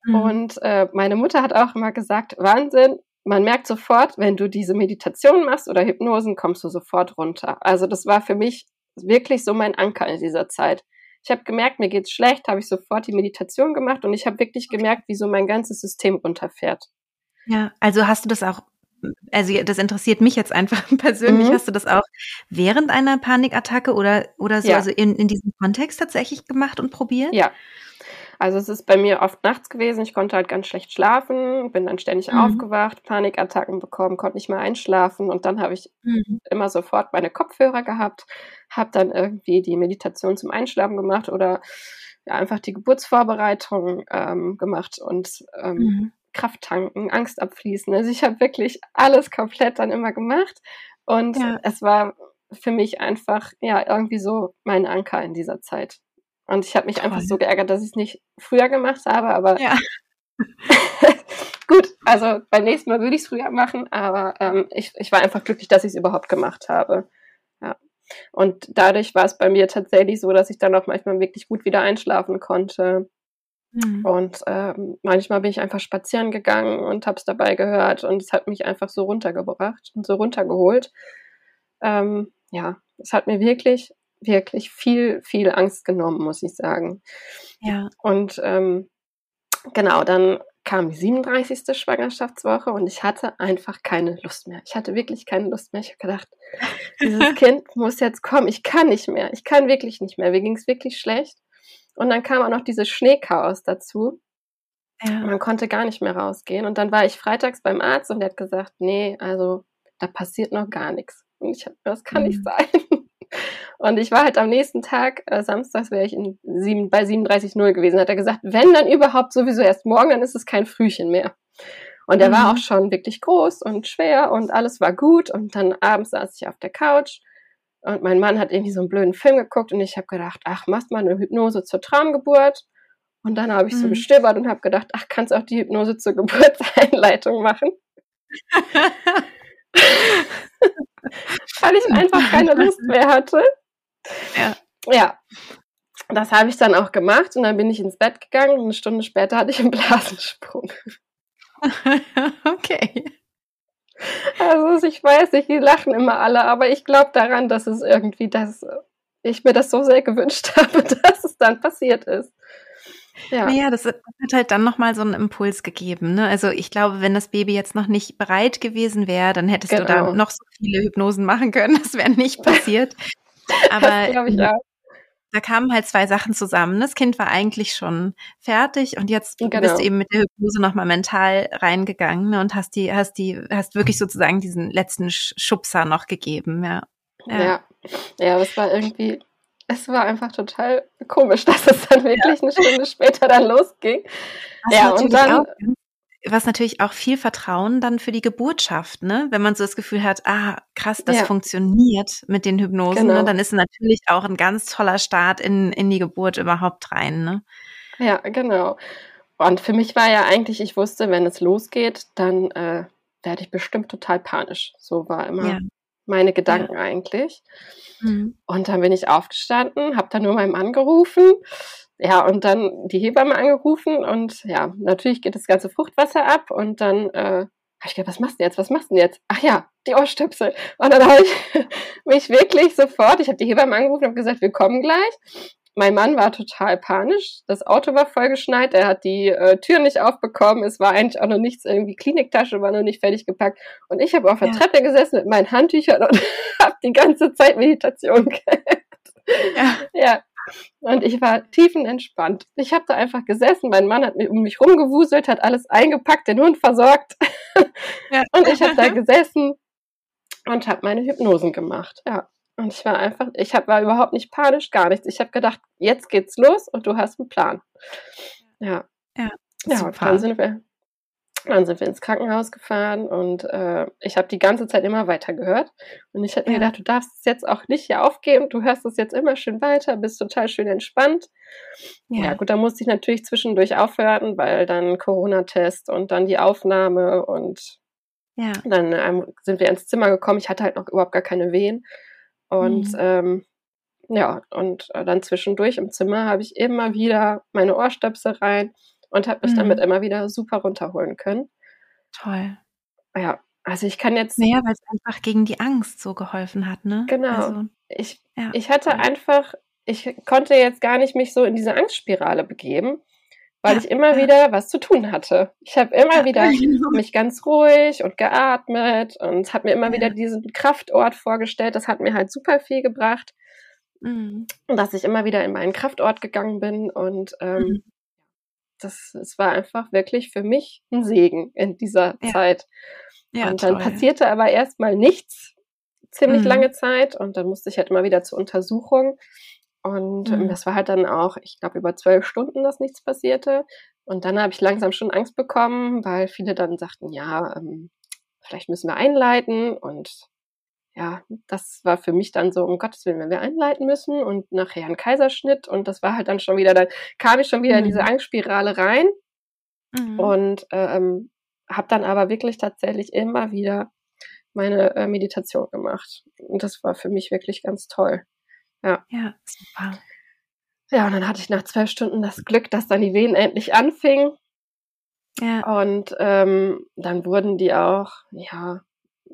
Mhm. Und äh, meine Mutter hat auch immer gesagt, Wahnsinn, man merkt sofort, wenn du diese Meditation machst oder Hypnosen, kommst du sofort runter. Also das war für mich wirklich so mein Anker in dieser Zeit. Ich habe gemerkt, mir geht's schlecht, habe ich sofort die Meditation gemacht und ich habe wirklich gemerkt, wie so mein ganzes System runterfährt. Ja, also hast du das auch also das interessiert mich jetzt einfach persönlich. Mhm. Hast du das auch während einer Panikattacke oder, oder so, ja. also in, in diesem Kontext tatsächlich gemacht und probiert? Ja. Also es ist bei mir oft nachts gewesen. Ich konnte halt ganz schlecht schlafen, bin dann ständig mhm. aufgewacht, Panikattacken bekommen, konnte nicht mehr einschlafen und dann habe ich mhm. immer sofort meine Kopfhörer gehabt, habe dann irgendwie die Meditation zum Einschlafen gemacht oder ja, einfach die Geburtsvorbereitung ähm, gemacht und ähm, mhm. Kraft tanken, Angst abfließen. Also ich habe wirklich alles komplett dann immer gemacht und ja. es war für mich einfach ja irgendwie so mein Anker in dieser Zeit. Und ich habe mich Toll. einfach so geärgert, dass ich es nicht früher gemacht habe, aber ja. gut, also beim nächsten Mal würde ich es früher machen, aber ähm, ich, ich war einfach glücklich, dass ich es überhaupt gemacht habe. Ja. Und dadurch war es bei mir tatsächlich so, dass ich dann auch manchmal wirklich gut wieder einschlafen konnte. Mhm. Und ähm, manchmal bin ich einfach spazieren gegangen und habe es dabei gehört und es hat mich einfach so runtergebracht und so runtergeholt. Ähm, ja, es hat mir wirklich, wirklich viel, viel Angst genommen, muss ich sagen. Ja. Und ähm, genau, dann kam die 37. Schwangerschaftswoche und ich hatte einfach keine Lust mehr. Ich hatte wirklich keine Lust mehr. Ich habe gedacht, dieses Kind muss jetzt kommen. Ich kann nicht mehr. Ich kann wirklich nicht mehr. Mir ging es wirklich schlecht. Und dann kam auch noch dieses Schneechaos dazu. Ja. Man konnte gar nicht mehr rausgehen. Und dann war ich freitags beim Arzt und der hat gesagt, nee, also da passiert noch gar nichts. Und ich habe, das kann mhm. nicht sein. Und ich war halt am nächsten Tag, äh, samstags wäre ich in sieben, bei 37,0 gewesen. Hat er gesagt, wenn dann überhaupt sowieso erst morgen, dann ist es kein Frühchen mehr. Und er mhm. war auch schon wirklich groß und schwer und alles war gut. Und dann abends saß ich auf der Couch und mein Mann hat irgendwie so einen blöden Film geguckt und ich habe gedacht, ach, machst mal eine Hypnose zur Traumgeburt. Und dann habe ich so mhm. gestöbert und habe gedacht, ach, kannst auch die Hypnose zur Geburtseinleitung machen. Weil ich einfach keine Lust mehr hatte. Ja. Ja. Das habe ich dann auch gemacht und dann bin ich ins Bett gegangen und eine Stunde später hatte ich einen Blasensprung. okay. Also ich weiß nicht, die lachen immer alle, aber ich glaube daran, dass es irgendwie, dass ich mir das so sehr gewünscht habe, dass es dann passiert ist. Ja. Naja, das, hat halt dann nochmal so einen Impuls gegeben. Ne? Also ich glaube, wenn das Baby jetzt noch nicht bereit gewesen wäre, dann hättest genau. du da genau. noch so viele Hypnosen machen können. Das wäre nicht passiert. Aber das ich auch da kamen halt zwei Sachen zusammen. Das Kind war eigentlich schon fertig und jetzt genau. bist du eben mit der Hypnose nochmal mental reingegangen ne, und hast die, hast die, hast wirklich sozusagen diesen letzten Schubser noch gegeben, ja. Ja, ja, ja es war irgendwie, es war einfach total komisch, dass es dann wirklich ja. eine Stunde später dann losging. Das ja, und dann. Auch was natürlich auch viel Vertrauen dann für die Geburt schafft, ne? Wenn man so das Gefühl hat, ah, krass, das ja. funktioniert mit den Hypnosen, ne? genau. ne? dann ist natürlich auch ein ganz toller Start in, in die Geburt überhaupt rein, ne? Ja, genau. Und für mich war ja eigentlich, ich wusste, wenn es losgeht, dann äh, werde ich bestimmt total panisch. So war immer ja. meine Gedanken ja. eigentlich. Mhm. Und dann bin ich aufgestanden, habe dann nur meinem Mann gerufen ja, und dann die Hebamme angerufen und ja, natürlich geht das ganze Fruchtwasser ab und dann äh, habe ich gedacht, was machst du jetzt, was machst du jetzt? Ach ja, die Ohrstöpsel. Und dann habe ich mich wirklich sofort, ich habe die Hebamme angerufen und habe gesagt, wir kommen gleich. Mein Mann war total panisch. Das Auto war vollgeschneit. Er hat die äh, Tür nicht aufbekommen. Es war eigentlich auch noch nichts, irgendwie Kliniktasche war noch nicht fertig gepackt. Und ich habe auf der ja. Treppe gesessen mit meinen Handtüchern und habe die ganze Zeit Meditation gehabt. Ja. ja. Und ich war tiefenentspannt. Ich habe da einfach gesessen, mein Mann hat um mich rumgewuselt, hat alles eingepackt, den Hund versorgt. Ja. Und ich habe da gesessen und habe meine Hypnosen gemacht. Ja. Und ich war einfach, ich hab, war überhaupt nicht panisch, gar nichts. Ich habe gedacht, jetzt geht's los und du hast einen Plan. Ja. Ja, ja und dann sind wir, Dann sind wir ins Krankenhaus gefahren und äh, ich habe die ganze Zeit immer weiter gehört. Und ich hätte mir gedacht, du darfst es jetzt auch nicht hier aufgeben, du hörst es jetzt immer schön weiter, bist total schön entspannt. Ja, ja gut, da musste ich natürlich zwischendurch aufhören, weil dann Corona-Test und dann die Aufnahme und ja. dann ähm, sind wir ins Zimmer gekommen. Ich hatte halt noch überhaupt gar keine Wehen. Und mhm. ähm, ja, und äh, dann zwischendurch im Zimmer habe ich immer wieder meine Ohrstöpsel rein und habe mich mhm. damit immer wieder super runterholen können. Toll. Ja, also ich kann jetzt. Naja, weil es einfach gegen die Angst so geholfen hat, ne? Genau. Also, ich, ja. ich hatte einfach, ich konnte jetzt gar nicht mich so in diese Angstspirale begeben, weil ja, ich immer ja. wieder was zu tun hatte. Ich habe immer wieder genau. mich ganz ruhig und geatmet und habe mir immer wieder diesen Kraftort vorgestellt. Das hat mir halt super viel gebracht. Mhm. Dass ich immer wieder in meinen Kraftort gegangen bin und ähm, mhm das, es war einfach wirklich für mich ein Segen in dieser ja. Zeit. Ja, und dann toll. passierte aber erstmal nichts, ziemlich mhm. lange Zeit. Und dann musste ich halt immer wieder zur Untersuchung. Und ähm, mhm. das war halt dann auch, ich glaube, über zwölf Stunden, dass nichts passierte. Und dann habe ich langsam schon Angst bekommen, weil viele dann sagten, ja, ähm, vielleicht müssen wir einleiten. Und ja, das war für mich dann so, um Gottes Willen, wenn wir einleiten müssen und nachher ein Kaiserschnitt und das war halt dann schon wieder, dann kam ich schon wieder mhm. in diese mhm. Angstspirale rein mhm. und ähm, habe dann aber wirklich tatsächlich immer wieder meine äh, Meditation gemacht und das war für mich wirklich ganz toll. Ja. Ja, super. Ja, und dann hatte ich nach zwölf Stunden das Glück, dass dann die Wehen endlich anfingen. Ja. Und ähm, dann wurden die auch, ja,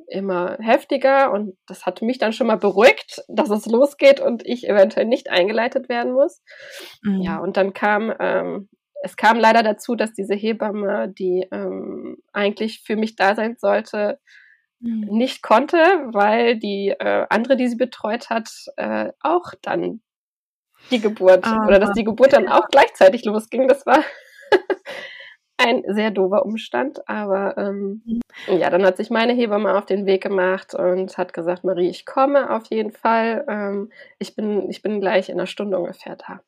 immer heftiger und das hat mich dann schon mal beruhigt, dass es losgeht und ich eventuell nicht eingeleitet werden muss. Mhm. Ja, und dann kam, ähm, es kam leider dazu, dass diese Hebamme, die ähm, eigentlich für mich da sein sollte, mhm. nicht konnte, weil die äh, andere, die sie betreut hat, äh, auch dann die Geburt oh, oder dass die Geburt dann auch gleichzeitig losging. Das war ein sehr doofer Umstand, aber ähm, ja, dann hat sich meine Hebamme auf den Weg gemacht und hat gesagt, Marie, ich komme auf jeden Fall. Ähm, ich bin, ich bin gleich in einer Stunde ungefähr da.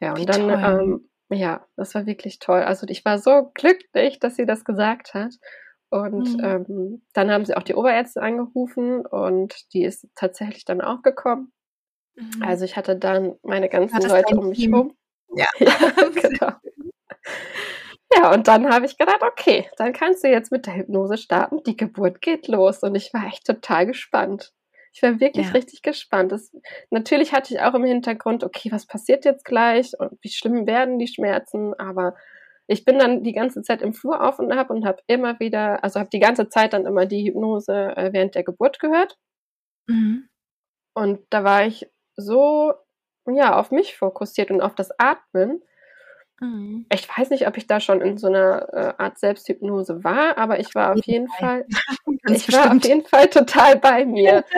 Ja, und Wie dann, ähm, ja, das war wirklich toll. Also ich war so glücklich, dass sie das gesagt hat. Und mhm. ähm, dann haben sie auch die Oberärztin angerufen und die ist tatsächlich dann auch gekommen. Mhm. Also ich hatte dann meine ganzen Leute um mich herum. Ja, ja genau. Ja, und dann habe ich gedacht, okay, dann kannst du jetzt mit der Hypnose starten. Die Geburt geht los. Und ich war echt total gespannt. Ich war wirklich ja. richtig gespannt. Das, natürlich hatte ich auch im Hintergrund, okay, was passiert jetzt gleich und wie schlimm werden die Schmerzen, aber ich bin dann die ganze Zeit im Flur auf und ab und habe immer wieder, also habe die ganze Zeit dann immer die Hypnose äh, während der Geburt gehört. Mhm. Und da war ich so, ja, auf mich fokussiert und auf das Atmen, Mhm. Ich weiß nicht, ob ich da schon in so einer äh, Art Selbsthypnose war, aber ich war auf jeden Fall, ich war auf jeden Fall total bei mir.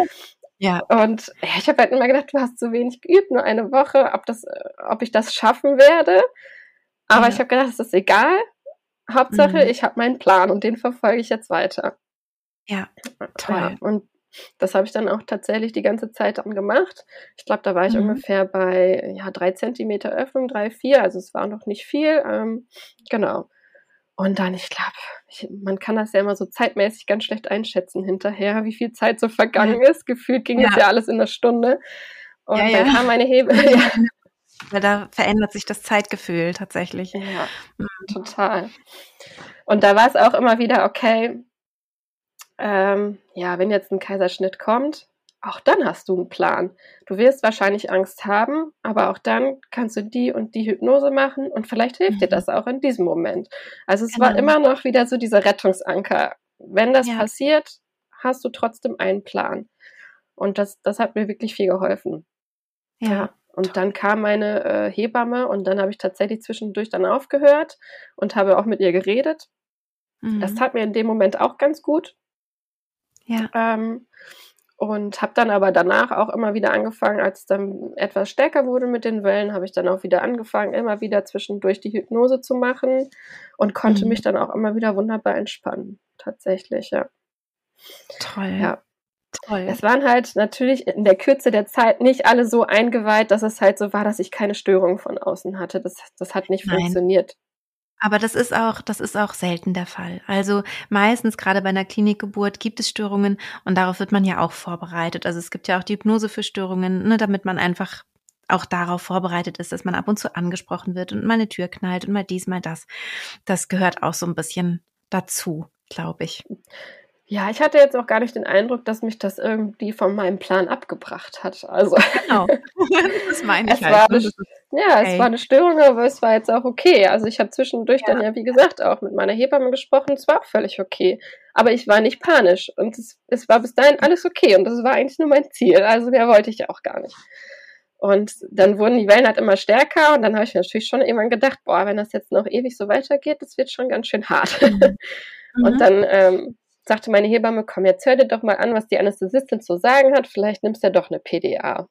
Ja. Und ja, ich habe halt immer gedacht, du hast zu wenig geübt, nur eine Woche, ob das, äh, ob ich das schaffen werde. Aber ja. ich habe gedacht, es ist egal. Hauptsache, mhm. ich habe meinen Plan und den verfolge ich jetzt weiter. Ja, toll. Ja, und das habe ich dann auch tatsächlich die ganze Zeit dann gemacht. Ich glaube, da war ich mhm. ungefähr bei ja, drei Zentimeter Öffnung, drei, vier, also es war noch nicht viel. Ähm, genau. Und dann, ich glaube, man kann das ja immer so zeitmäßig ganz schlecht einschätzen hinterher, wie viel Zeit so vergangen ja. ist. Gefühlt ging ja. es ja alles in einer Stunde. Und ja, dann kam meine Hebe. Weil da verändert sich das Zeitgefühl tatsächlich. Ja, mhm. total. Und da war es auch immer wieder, okay, ähm, ja, wenn jetzt ein Kaiserschnitt kommt, auch dann hast du einen Plan. Du wirst wahrscheinlich Angst haben, aber auch dann kannst du die und die Hypnose machen und vielleicht hilft mhm. dir das auch in diesem Moment. Also es genau. war immer noch wieder so dieser Rettungsanker. Wenn das ja. passiert, hast du trotzdem einen Plan. Und das, das hat mir wirklich viel geholfen. Ja. ja. Und dann kam meine äh, Hebamme und dann habe ich tatsächlich zwischendurch dann aufgehört und habe auch mit ihr geredet. Mhm. Das tat mir in dem Moment auch ganz gut, ja. Ähm, und habe dann aber danach auch immer wieder angefangen, als es dann etwas stärker wurde mit den Wellen, habe ich dann auch wieder angefangen, immer wieder zwischendurch die Hypnose zu machen und konnte mhm. mich dann auch immer wieder wunderbar entspannen. Tatsächlich, ja. Toll. Ja. Toll. Es waren halt natürlich in der Kürze der Zeit nicht alle so eingeweiht, dass es halt so war, dass ich keine Störung von außen hatte. Das, das hat nicht Nein. funktioniert. Aber das ist auch, das ist auch selten der Fall. Also meistens gerade bei einer Klinikgeburt gibt es Störungen und darauf wird man ja auch vorbereitet. Also es gibt ja auch die Hypnose für Störungen, ne, damit man einfach auch darauf vorbereitet ist, dass man ab und zu angesprochen wird und mal eine Tür knallt und mal dies, mal das. Das gehört auch so ein bisschen dazu, glaube ich. Ja, ich hatte jetzt auch gar nicht den Eindruck, dass mich das irgendwie von meinem Plan abgebracht hat. Also genau, das meine ich es halt. War ne? eine, ja, okay. es war eine Störung, aber es war jetzt auch okay. Also ich habe zwischendurch ja. dann ja, wie gesagt, auch mit meiner Hebamme gesprochen. Es war auch völlig okay. Aber ich war nicht panisch und es, es war bis dahin alles okay und das war eigentlich nur mein Ziel. Also mehr wollte ich ja auch gar nicht. Und dann wurden die Wellen halt immer stärker und dann habe ich mir natürlich schon irgendwann gedacht, boah, wenn das jetzt noch ewig so weitergeht, das wird schon ganz schön hart. Mhm. und mhm. dann ähm, sagte meine Hebamme, komm, jetzt hör dir doch mal an, was die Anästhesistin zu sagen hat, vielleicht nimmst du ja doch eine PDA.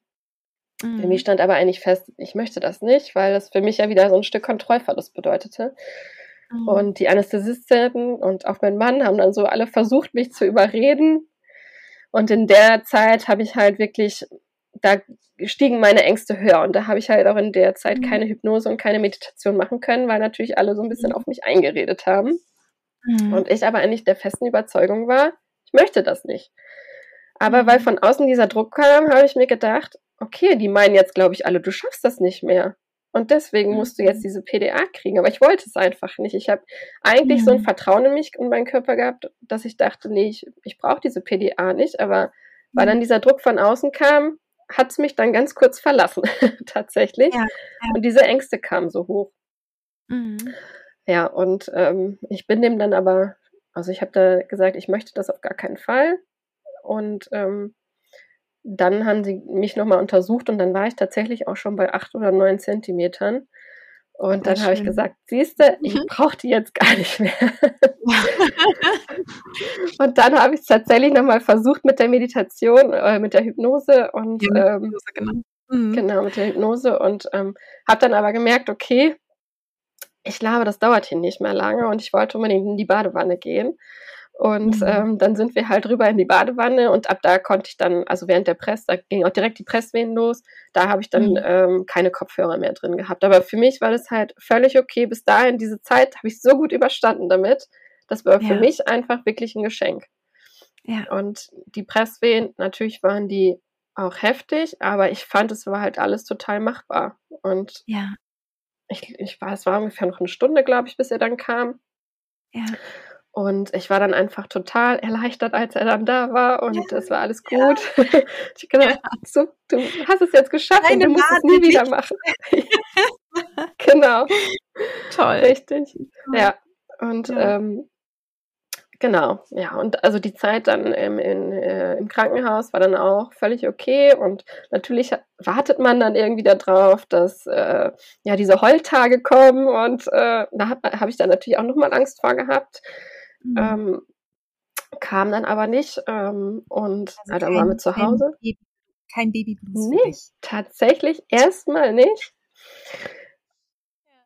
Mhm. Für mich stand aber eigentlich fest, ich möchte das nicht, weil das für mich ja wieder so ein Stück Kontrollverlust bedeutete. Mhm. Und die Anästhesistin und auch mein Mann haben dann so alle versucht, mich zu überreden. Und in der Zeit habe ich halt wirklich, da stiegen meine Ängste höher. Und da habe ich halt auch in der Zeit mhm. keine Hypnose und keine Meditation machen können, weil natürlich alle so ein bisschen mhm. auf mich eingeredet haben. Mhm. Und ich aber eigentlich der festen Überzeugung war, ich möchte das nicht. Aber mhm. weil von außen dieser Druck kam, habe ich mir gedacht, okay, die meinen jetzt, glaube ich, alle, du schaffst das nicht mehr. Und deswegen mhm. musst du jetzt diese PDA kriegen. Aber ich wollte es einfach nicht. Ich habe eigentlich mhm. so ein mhm. Vertrauen in mich und meinen Körper gehabt, dass ich dachte, nee, ich, ich brauche diese PDA nicht. Aber weil dann mhm. dieser Druck von außen kam, hat es mich dann ganz kurz verlassen, tatsächlich. Ja, ja. Und diese Ängste kamen so hoch. Mhm. Ja, und ähm, ich bin dem dann aber, also ich habe da gesagt, ich möchte das auf gar keinen Fall. Und ähm, dann haben sie mich nochmal untersucht und dann war ich tatsächlich auch schon bei acht oder neun Zentimetern. Und dann habe ich gesagt, siehste, ich mhm. brauche die jetzt gar nicht mehr. und dann habe ich es tatsächlich nochmal versucht mit der Meditation, äh, mit der Hypnose und ja, ähm, genau. Mhm. genau mit der Hypnose und ähm, habe dann aber gemerkt, okay, ich glaube, das dauert hier nicht mehr lange und ich wollte unbedingt in die Badewanne gehen. Und mhm. ähm, dann sind wir halt rüber in die Badewanne und ab da konnte ich dann, also während der Press, da ging auch direkt die Presswehen los, da habe ich dann mhm. ähm, keine Kopfhörer mehr drin gehabt. Aber für mich war das halt völlig okay. Bis dahin, diese Zeit habe ich so gut überstanden damit. Das war für mich einfach wirklich ein Geschenk. Ja. Und die Presswehen, natürlich waren die auch heftig, aber ich fand, es war halt alles total machbar. Und ja ich, ich war, es war ungefähr noch eine Stunde, glaube ich, bis er dann kam. Ja. Und ich war dann einfach total erleichtert, als er dann da war und ja, es war alles gut. Ja. ich gedacht, ja. so, du hast es jetzt geschafft Deine und du musst Made es nie wieder machen. genau. Toll. Richtig. Ja. Und ähm, Genau, ja, und also die Zeit dann im, in, äh, im Krankenhaus war dann auch völlig okay und natürlich wartet man dann irgendwie darauf, dass äh, ja diese Heultage kommen und äh, da habe hab ich dann natürlich auch nochmal Angst vor gehabt. Mhm. Ähm, kam dann aber nicht ähm, und also ja, dann waren wir zu Hause. Kein Babyblues. Nee, tatsächlich erstmal nicht.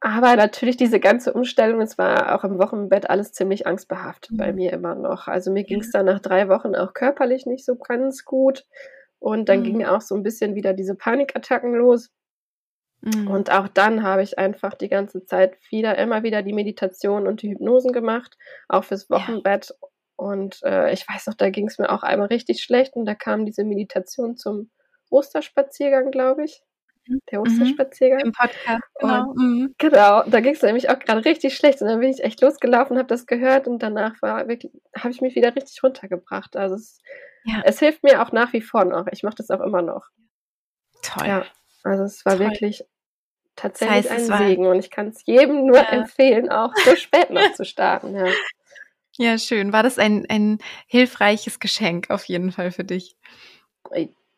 Aber natürlich diese ganze Umstellung, es war auch im Wochenbett alles ziemlich angstbehaftet mhm. bei mir immer noch. Also mir ging es dann nach drei Wochen auch körperlich nicht so ganz gut. Und dann mhm. ging auch so ein bisschen wieder diese Panikattacken los. Mhm. Und auch dann habe ich einfach die ganze Zeit wieder, immer wieder die Meditation und die Hypnosen gemacht, auch fürs Wochenbett. Ja. Und äh, ich weiß noch, da ging es mir auch einmal richtig schlecht und da kam diese Meditation zum Osterspaziergang, glaube ich der Osterspaziergang. Im Podcast, genau. Und, mhm. Genau, da ging es nämlich auch gerade richtig schlecht und dann bin ich echt losgelaufen, habe das gehört und danach war wirklich, habe ich mich wieder richtig runtergebracht. Also es, ja. es hilft mir auch nach wie vor noch. Ich mache das auch immer noch. Toll. Ja, also es war Toll. wirklich tatsächlich das heißt, ein Segen und ich kann es jedem nur ja. empfehlen, auch so spät noch zu starten. Ja. ja, schön. War das ein, ein hilfreiches Geschenk auf jeden Fall für dich?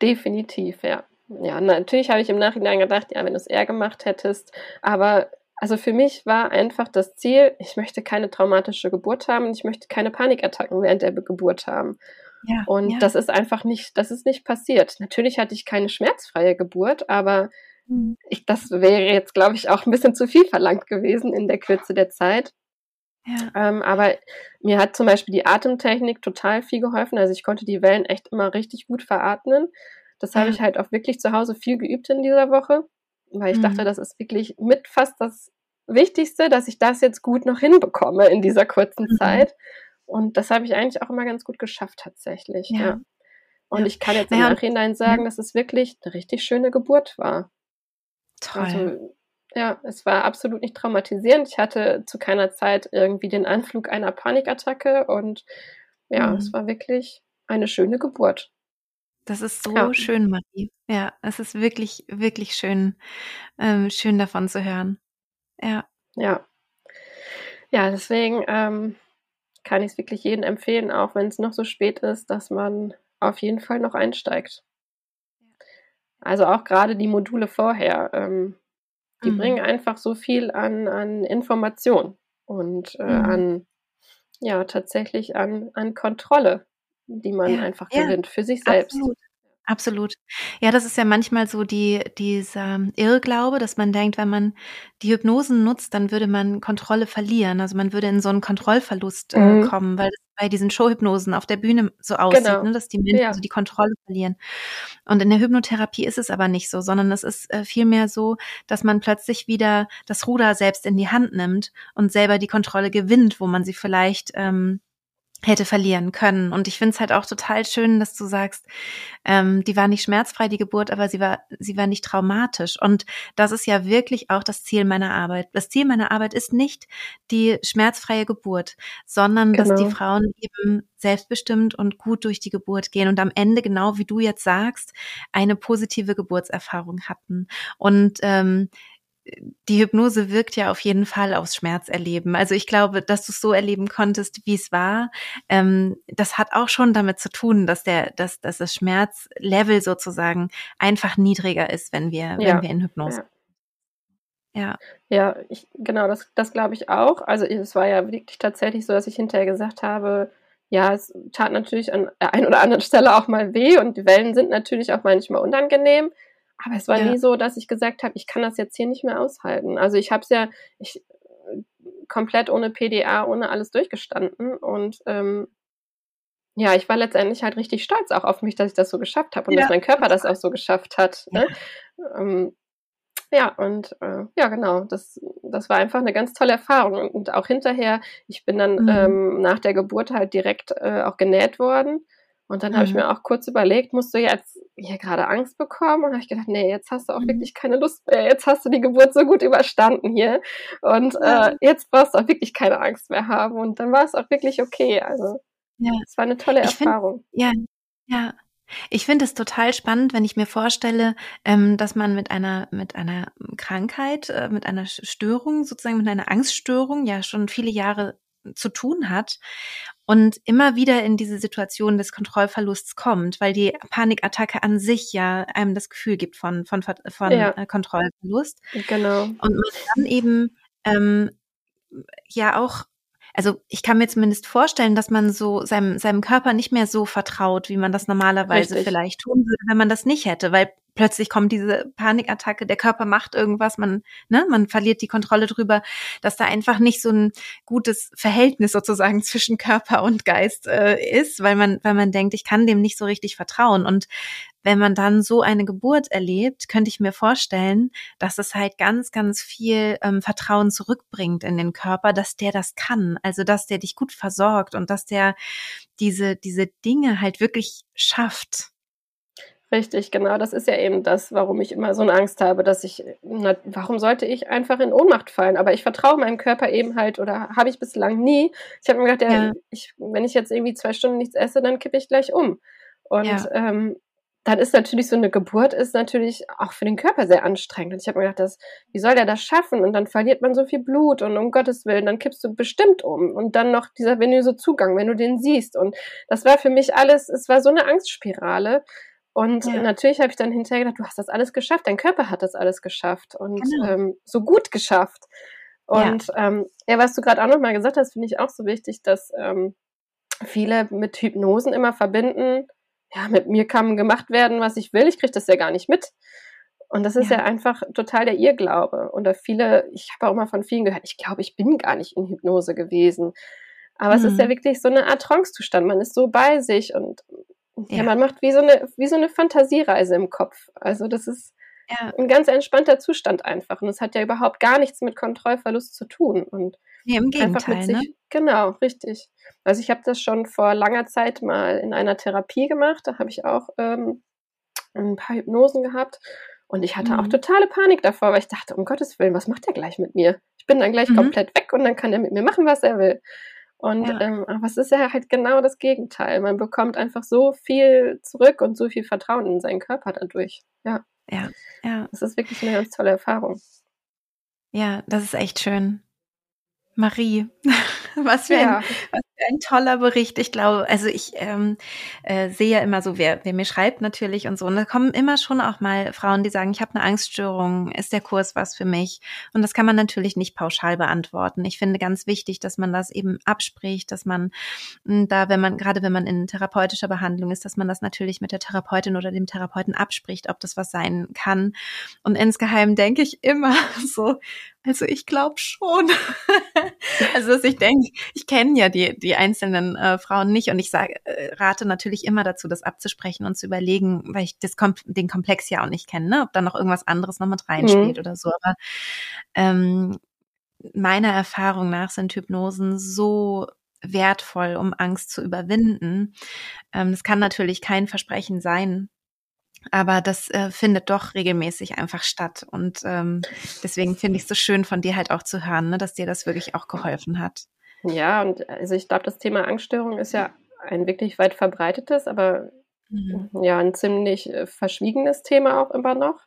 Definitiv, ja ja, natürlich habe ich im Nachhinein gedacht, ja, wenn du es eher gemacht hättest, aber also für mich war einfach das Ziel, ich möchte keine traumatische Geburt haben und ich möchte keine Panikattacken während der Geburt haben. Ja, und ja. das ist einfach nicht, das ist nicht passiert. Natürlich hatte ich keine schmerzfreie Geburt, aber mhm. ich, das wäre jetzt, glaube ich, auch ein bisschen zu viel verlangt gewesen in der Kürze der Zeit. Ja. Ähm, aber mir hat zum Beispiel die Atemtechnik total viel geholfen. Also ich konnte die Wellen echt immer richtig gut veratmen. Das habe ich halt auch wirklich zu Hause viel geübt in dieser Woche, weil ich mhm. dachte, das ist wirklich mit fast das Wichtigste, dass ich das jetzt gut noch hinbekomme in dieser kurzen mhm. Zeit. Und das habe ich eigentlich auch immer ganz gut geschafft tatsächlich. Ja. ja. Und ja. ich kann jetzt im ja. Nachhinein sagen, dass es wirklich eine richtig schöne Geburt war. Toll. Also, ja, es war absolut nicht traumatisierend. Ich hatte zu keiner Zeit irgendwie den Anflug einer Panikattacke und ja, mhm. es war wirklich eine schöne Geburt. Das ist so ja. schön, Marie. Ja, es ist wirklich, wirklich schön, ähm, schön davon zu hören. Ja. Ja. Ja, deswegen ähm, kann ich es wirklich jedem empfehlen, auch wenn es noch so spät ist, dass man auf jeden Fall noch einsteigt. Also auch gerade die Module vorher, ähm, die mhm. bringen einfach so viel an, an Information und äh, mhm. an, ja, tatsächlich an, an Kontrolle, die man ja, einfach ja, gewinnt für sich selbst. Absolut. Absolut. Ja, das ist ja manchmal so die, dieser Irrglaube, dass man denkt, wenn man die Hypnosen nutzt, dann würde man Kontrolle verlieren. Also man würde in so einen Kontrollverlust äh, mhm. kommen, weil es bei diesen Showhypnosen auf der Bühne so aussieht, genau. ne, dass die Menschen ja. so die Kontrolle verlieren. Und in der Hypnotherapie ist es aber nicht so, sondern es ist äh, vielmehr so, dass man plötzlich wieder das Ruder selbst in die Hand nimmt und selber die Kontrolle gewinnt, wo man sie vielleicht ähm, hätte verlieren können. Und ich finde es halt auch total schön, dass du sagst, ähm, die war nicht schmerzfrei, die Geburt, aber sie war, sie war nicht traumatisch. Und das ist ja wirklich auch das Ziel meiner Arbeit. Das Ziel meiner Arbeit ist nicht die schmerzfreie Geburt, sondern genau. dass die genau. Frauen eben selbstbestimmt und gut durch die Geburt gehen und am Ende, genau wie du jetzt sagst, eine positive Geburtserfahrung hatten. Und ähm, die Hypnose wirkt ja auf jeden Fall aufs Schmerzerleben. Also ich glaube, dass du es so erleben konntest, wie es war, ähm, das hat auch schon damit zu tun, dass der, dass, dass das Schmerzlevel sozusagen einfach niedriger ist, wenn wir, ja. wenn wir in Hypnose. Ja. Ja, ich, genau, das, das glaube ich auch. Also es war ja wirklich tatsächlich so, dass ich hinterher gesagt habe, ja, es tat natürlich an der einen oder anderen Stelle auch mal weh und die Wellen sind natürlich auch manchmal unangenehm. Aber es war ja. nie so, dass ich gesagt habe, ich kann das jetzt hier nicht mehr aushalten. Also ich habe es ja ich, komplett ohne PDA, ohne alles durchgestanden. Und ähm, ja, ich war letztendlich halt richtig stolz auch auf mich, dass ich das so geschafft habe und ja. dass mein Körper das auch so geschafft hat. Ne? Ja, ähm, ja und äh, ja, genau, das, das war einfach eine ganz tolle Erfahrung. Und auch hinterher, ich bin dann mhm. ähm, nach der Geburt halt direkt äh, auch genäht worden. Und dann mhm. habe ich mir auch kurz überlegt, musst du jetzt hier gerade Angst bekommen? Und habe ich gedacht, nee, jetzt hast du auch mhm. wirklich keine Lust mehr. Jetzt hast du die Geburt so gut überstanden hier. Und äh, jetzt brauchst du auch wirklich keine Angst mehr haben. Und dann war es auch wirklich okay. Also ja. es war eine tolle Erfahrung. Find, ja, ja. Ich finde es total spannend, wenn ich mir vorstelle, ähm, dass man mit einer mit einer Krankheit, äh, mit einer Störung, sozusagen mit einer Angststörung, ja schon viele Jahre zu tun hat und immer wieder in diese Situation des Kontrollverlusts kommt, weil die Panikattacke an sich ja einem das Gefühl gibt von, von, von ja. Äh, Kontrollverlust. Genau. Und man dann eben ähm, ja auch also ich kann mir zumindest vorstellen, dass man so seinem, seinem Körper nicht mehr so vertraut, wie man das normalerweise Richtig. vielleicht tun würde, wenn man das nicht hätte, weil plötzlich kommt diese Panikattacke, der Körper macht irgendwas, man, ne, man verliert die Kontrolle drüber, dass da einfach nicht so ein gutes Verhältnis sozusagen zwischen Körper und Geist äh, ist, weil man, weil man denkt, ich kann dem nicht so richtig vertrauen. Und wenn man dann so eine Geburt erlebt, könnte ich mir vorstellen, dass es halt ganz, ganz viel ähm, Vertrauen zurückbringt in den Körper, dass der das kann, also dass der dich gut versorgt und dass der diese, diese Dinge halt wirklich schafft. Richtig, genau. Das ist ja eben das, warum ich immer so eine Angst habe, dass ich, na, warum sollte ich einfach in Ohnmacht fallen? Aber ich vertraue meinem Körper eben halt oder habe ich bislang nie. Ich habe mir gedacht, ja, ja. Ich, wenn ich jetzt irgendwie zwei Stunden nichts esse, dann kippe ich gleich um. Und ja. ähm, dann ist natürlich so eine Geburt ist natürlich auch für den Körper sehr anstrengend. Und ich habe mir gedacht, das, wie soll der das schaffen? Und dann verliert man so viel Blut und um Gottes Willen, dann kippst du bestimmt um. Und dann noch dieser venöse Zugang, wenn du den siehst. Und das war für mich alles, es war so eine Angstspirale. Und ja. natürlich habe ich dann hinterher gedacht, du hast das alles geschafft, dein Körper hat das alles geschafft und genau. ähm, so gut geschafft. Und ja, ähm, ja was du gerade auch nochmal gesagt hast, finde ich auch so wichtig, dass ähm, viele mit Hypnosen immer verbinden, ja, mit mir kann gemacht werden, was ich will, ich kriege das ja gar nicht mit. Und das ist ja. ja einfach total der Irrglaube. Und viele, ich habe auch immer von vielen gehört, ich glaube, ich bin gar nicht in Hypnose gewesen. Aber mhm. es ist ja mhm. wirklich so eine Art Trance-Zustand. Man ist so bei sich und ja. ja. man macht wie so eine, wie so eine Fantasiereise im Kopf. Also das ist, ja. ein ganz entspannter Zustand einfach. Und es hat ja überhaupt gar nichts mit Kontrollverlust zu tun. Und nee, im Gegenteil, sich, ne? Genau, richtig. Also ich habe das schon vor langer Zeit mal in einer Therapie gemacht. Da habe ich auch ähm, ein paar Hypnosen gehabt. Und ich hatte mhm. auch totale Panik davor, weil ich dachte, um Gottes Willen, was macht der gleich mit mir? Ich bin dann gleich mhm. komplett weg und dann kann er mit mir machen, was er will. Und ja. ähm, aber es ist ja halt genau das Gegenteil. Man bekommt einfach so viel zurück und so viel Vertrauen in seinen Körper dadurch. Ja. Ja, ja. Das ist wirklich eine ganz tolle Erfahrung. Ja, das ist echt schön. Marie, was für, ja. ein, was ein toller Bericht. Ich glaube, also ich ähm, äh, sehe ja immer so, wer, wer mir schreibt natürlich und so. Und da kommen immer schon auch mal Frauen, die sagen, ich habe eine Angststörung, ist der Kurs was für mich? Und das kann man natürlich nicht pauschal beantworten. Ich finde ganz wichtig, dass man das eben abspricht, dass man hm, da, wenn man, gerade wenn man in therapeutischer Behandlung ist, dass man das natürlich mit der Therapeutin oder dem Therapeuten abspricht, ob das was sein kann. Und insgeheim denke ich immer so, also ich glaube schon. also dass ich denke, ich kenne ja die, die einzelnen äh, Frauen nicht und ich sage, äh, rate natürlich immer dazu, das abzusprechen und zu überlegen, weil ich das kom den Komplex ja auch nicht kenne, ne? ob da noch irgendwas anderes noch mit reinspielt mhm. oder so. Aber ähm, meiner Erfahrung nach sind Hypnosen so wertvoll, um Angst zu überwinden. Ähm, das kann natürlich kein Versprechen sein, aber das äh, findet doch regelmäßig einfach statt. Und ähm, deswegen finde ich es so schön von dir halt auch zu hören, ne, dass dir das wirklich auch geholfen hat. Ja, und also ich glaube, das Thema Angststörung ist ja ein wirklich weit verbreitetes, aber mhm. ja, ein ziemlich äh, verschwiegenes Thema auch immer noch,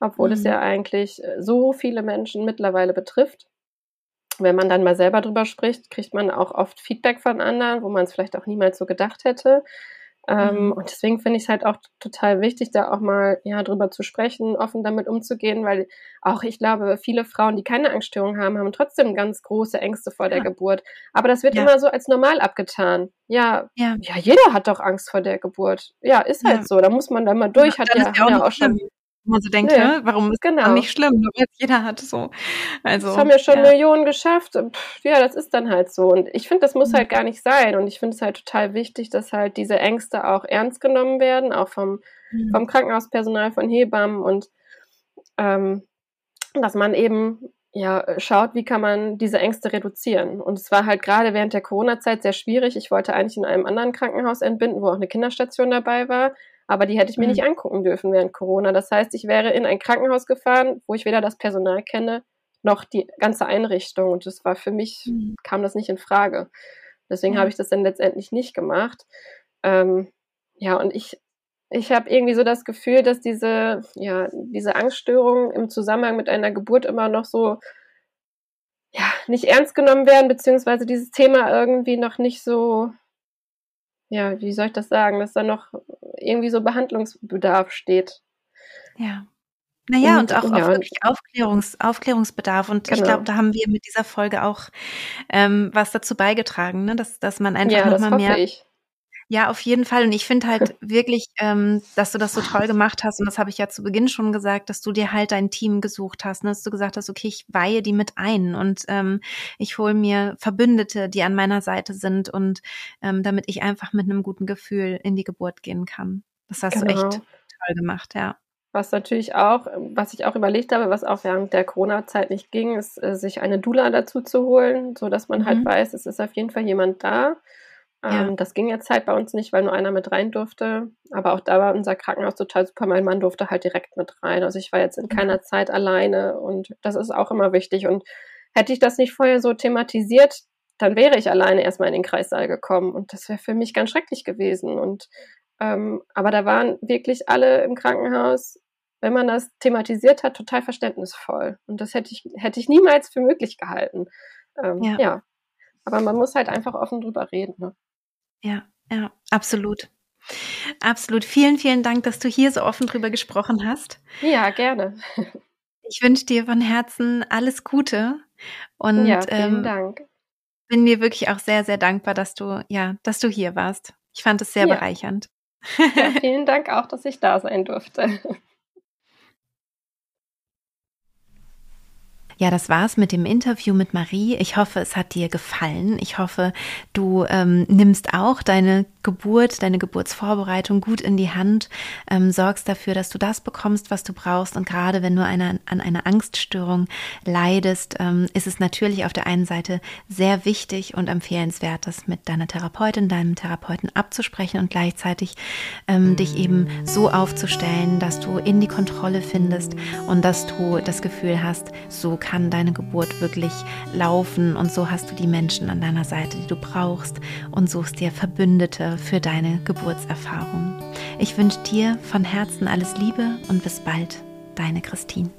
obwohl mhm. es ja eigentlich äh, so viele Menschen mittlerweile betrifft. Wenn man dann mal selber drüber spricht, kriegt man auch oft Feedback von anderen, wo man es vielleicht auch niemals so gedacht hätte. Ähm, mhm. Und deswegen finde ich es halt auch total wichtig, da auch mal ja drüber zu sprechen, offen damit umzugehen, weil auch ich glaube, viele Frauen, die keine Angststörung haben, haben trotzdem ganz große Ängste vor der Geburt. Aber das wird ja. immer so als normal abgetan. Ja, ja, ja, jeder hat doch Angst vor der Geburt. Ja, ist halt so. Da muss man da mal durch. hat ja, ja auch schon wo man so denkt, ja. warum ist genau. das nicht schlimm? Jeder hat so. Also, das haben ja schon ja. Millionen geschafft. Pff, ja, das ist dann halt so. Und ich finde, das muss mhm. halt gar nicht sein. Und ich finde es halt total wichtig, dass halt diese Ängste auch ernst genommen werden, auch vom, mhm. vom Krankenhauspersonal, von Hebammen und ähm, dass man eben ja, schaut, wie kann man diese Ängste reduzieren. Und es war halt gerade während der Corona-Zeit sehr schwierig. Ich wollte eigentlich in einem anderen Krankenhaus entbinden, wo auch eine Kinderstation dabei war aber die hätte ich mir mhm. nicht angucken dürfen während Corona. Das heißt, ich wäre in ein Krankenhaus gefahren, wo ich weder das Personal kenne, noch die ganze Einrichtung. Und das war für mich, mhm. kam das nicht in Frage. Deswegen mhm. habe ich das dann letztendlich nicht gemacht. Ähm, ja, und ich, ich habe irgendwie so das Gefühl, dass diese, ja, diese Angststörungen im Zusammenhang mit einer Geburt immer noch so ja, nicht ernst genommen werden, beziehungsweise dieses Thema irgendwie noch nicht so ja, wie soll ich das sagen, dass da noch irgendwie so Behandlungsbedarf steht. Ja. Naja, und, und auch, ja, auch wirklich Aufklärungs, Aufklärungsbedarf. Und genau. ich glaube, da haben wir mit dieser Folge auch ähm, was dazu beigetragen, ne? dass, dass man einfach ja, nochmal mehr. Ich. Ja, auf jeden Fall. Und ich finde halt wirklich, ähm, dass du das so toll gemacht hast. Und das habe ich ja zu Beginn schon gesagt, dass du dir halt dein Team gesucht hast. Ne? Dass du gesagt hast, okay, ich weihe die mit ein und ähm, ich hole mir Verbündete, die an meiner Seite sind und ähm, damit ich einfach mit einem guten Gefühl in die Geburt gehen kann. Das hast genau. du echt toll gemacht, ja. Was natürlich auch, was ich auch überlegt habe, was auch während der Corona-Zeit nicht ging, ist, äh, sich eine Dula dazu zu holen, so dass man halt mhm. halt weiß, es ist auf jeden Fall jemand da ja. Ähm, das ging jetzt halt bei uns nicht, weil nur einer mit rein durfte. Aber auch da war unser Krankenhaus total super. Mein Mann durfte halt direkt mit rein. Also ich war jetzt in keiner Zeit alleine und das ist auch immer wichtig. Und hätte ich das nicht vorher so thematisiert, dann wäre ich alleine erstmal in den Kreissaal gekommen und das wäre für mich ganz schrecklich gewesen. Und ähm, aber da waren wirklich alle im Krankenhaus, wenn man das thematisiert hat, total verständnisvoll. Und das hätte ich, hätte ich niemals für möglich gehalten. Ähm, ja. ja. Aber man muss halt einfach offen drüber reden. Ne? Ja, ja, absolut. Absolut. Vielen, vielen Dank, dass du hier so offen drüber gesprochen hast. Ja, gerne. Ich wünsche dir von Herzen alles Gute und ja, vielen ähm, Dank. bin dir wirklich auch sehr, sehr dankbar, dass du, ja, dass du hier warst. Ich fand es sehr ja. bereichernd. Ja, vielen Dank auch, dass ich da sein durfte. Ja, das war's mit dem Interview mit Marie. Ich hoffe, es hat dir gefallen. Ich hoffe, du ähm, nimmst auch deine Geburt, deine Geburtsvorbereitung gut in die Hand, ähm, sorgst dafür, dass du das bekommst, was du brauchst. Und gerade wenn du eine, an einer Angststörung leidest, ähm, ist es natürlich auf der einen Seite sehr wichtig und empfehlenswert, das mit deiner Therapeutin, deinem Therapeuten abzusprechen und gleichzeitig ähm, dich eben so aufzustellen, dass du in die Kontrolle findest und dass du das Gefühl hast, so kann deine Geburt wirklich laufen und so hast du die Menschen an deiner Seite, die du brauchst und suchst dir Verbündete für deine Geburtserfahrung. Ich wünsche dir von Herzen alles Liebe und bis bald, deine Christine.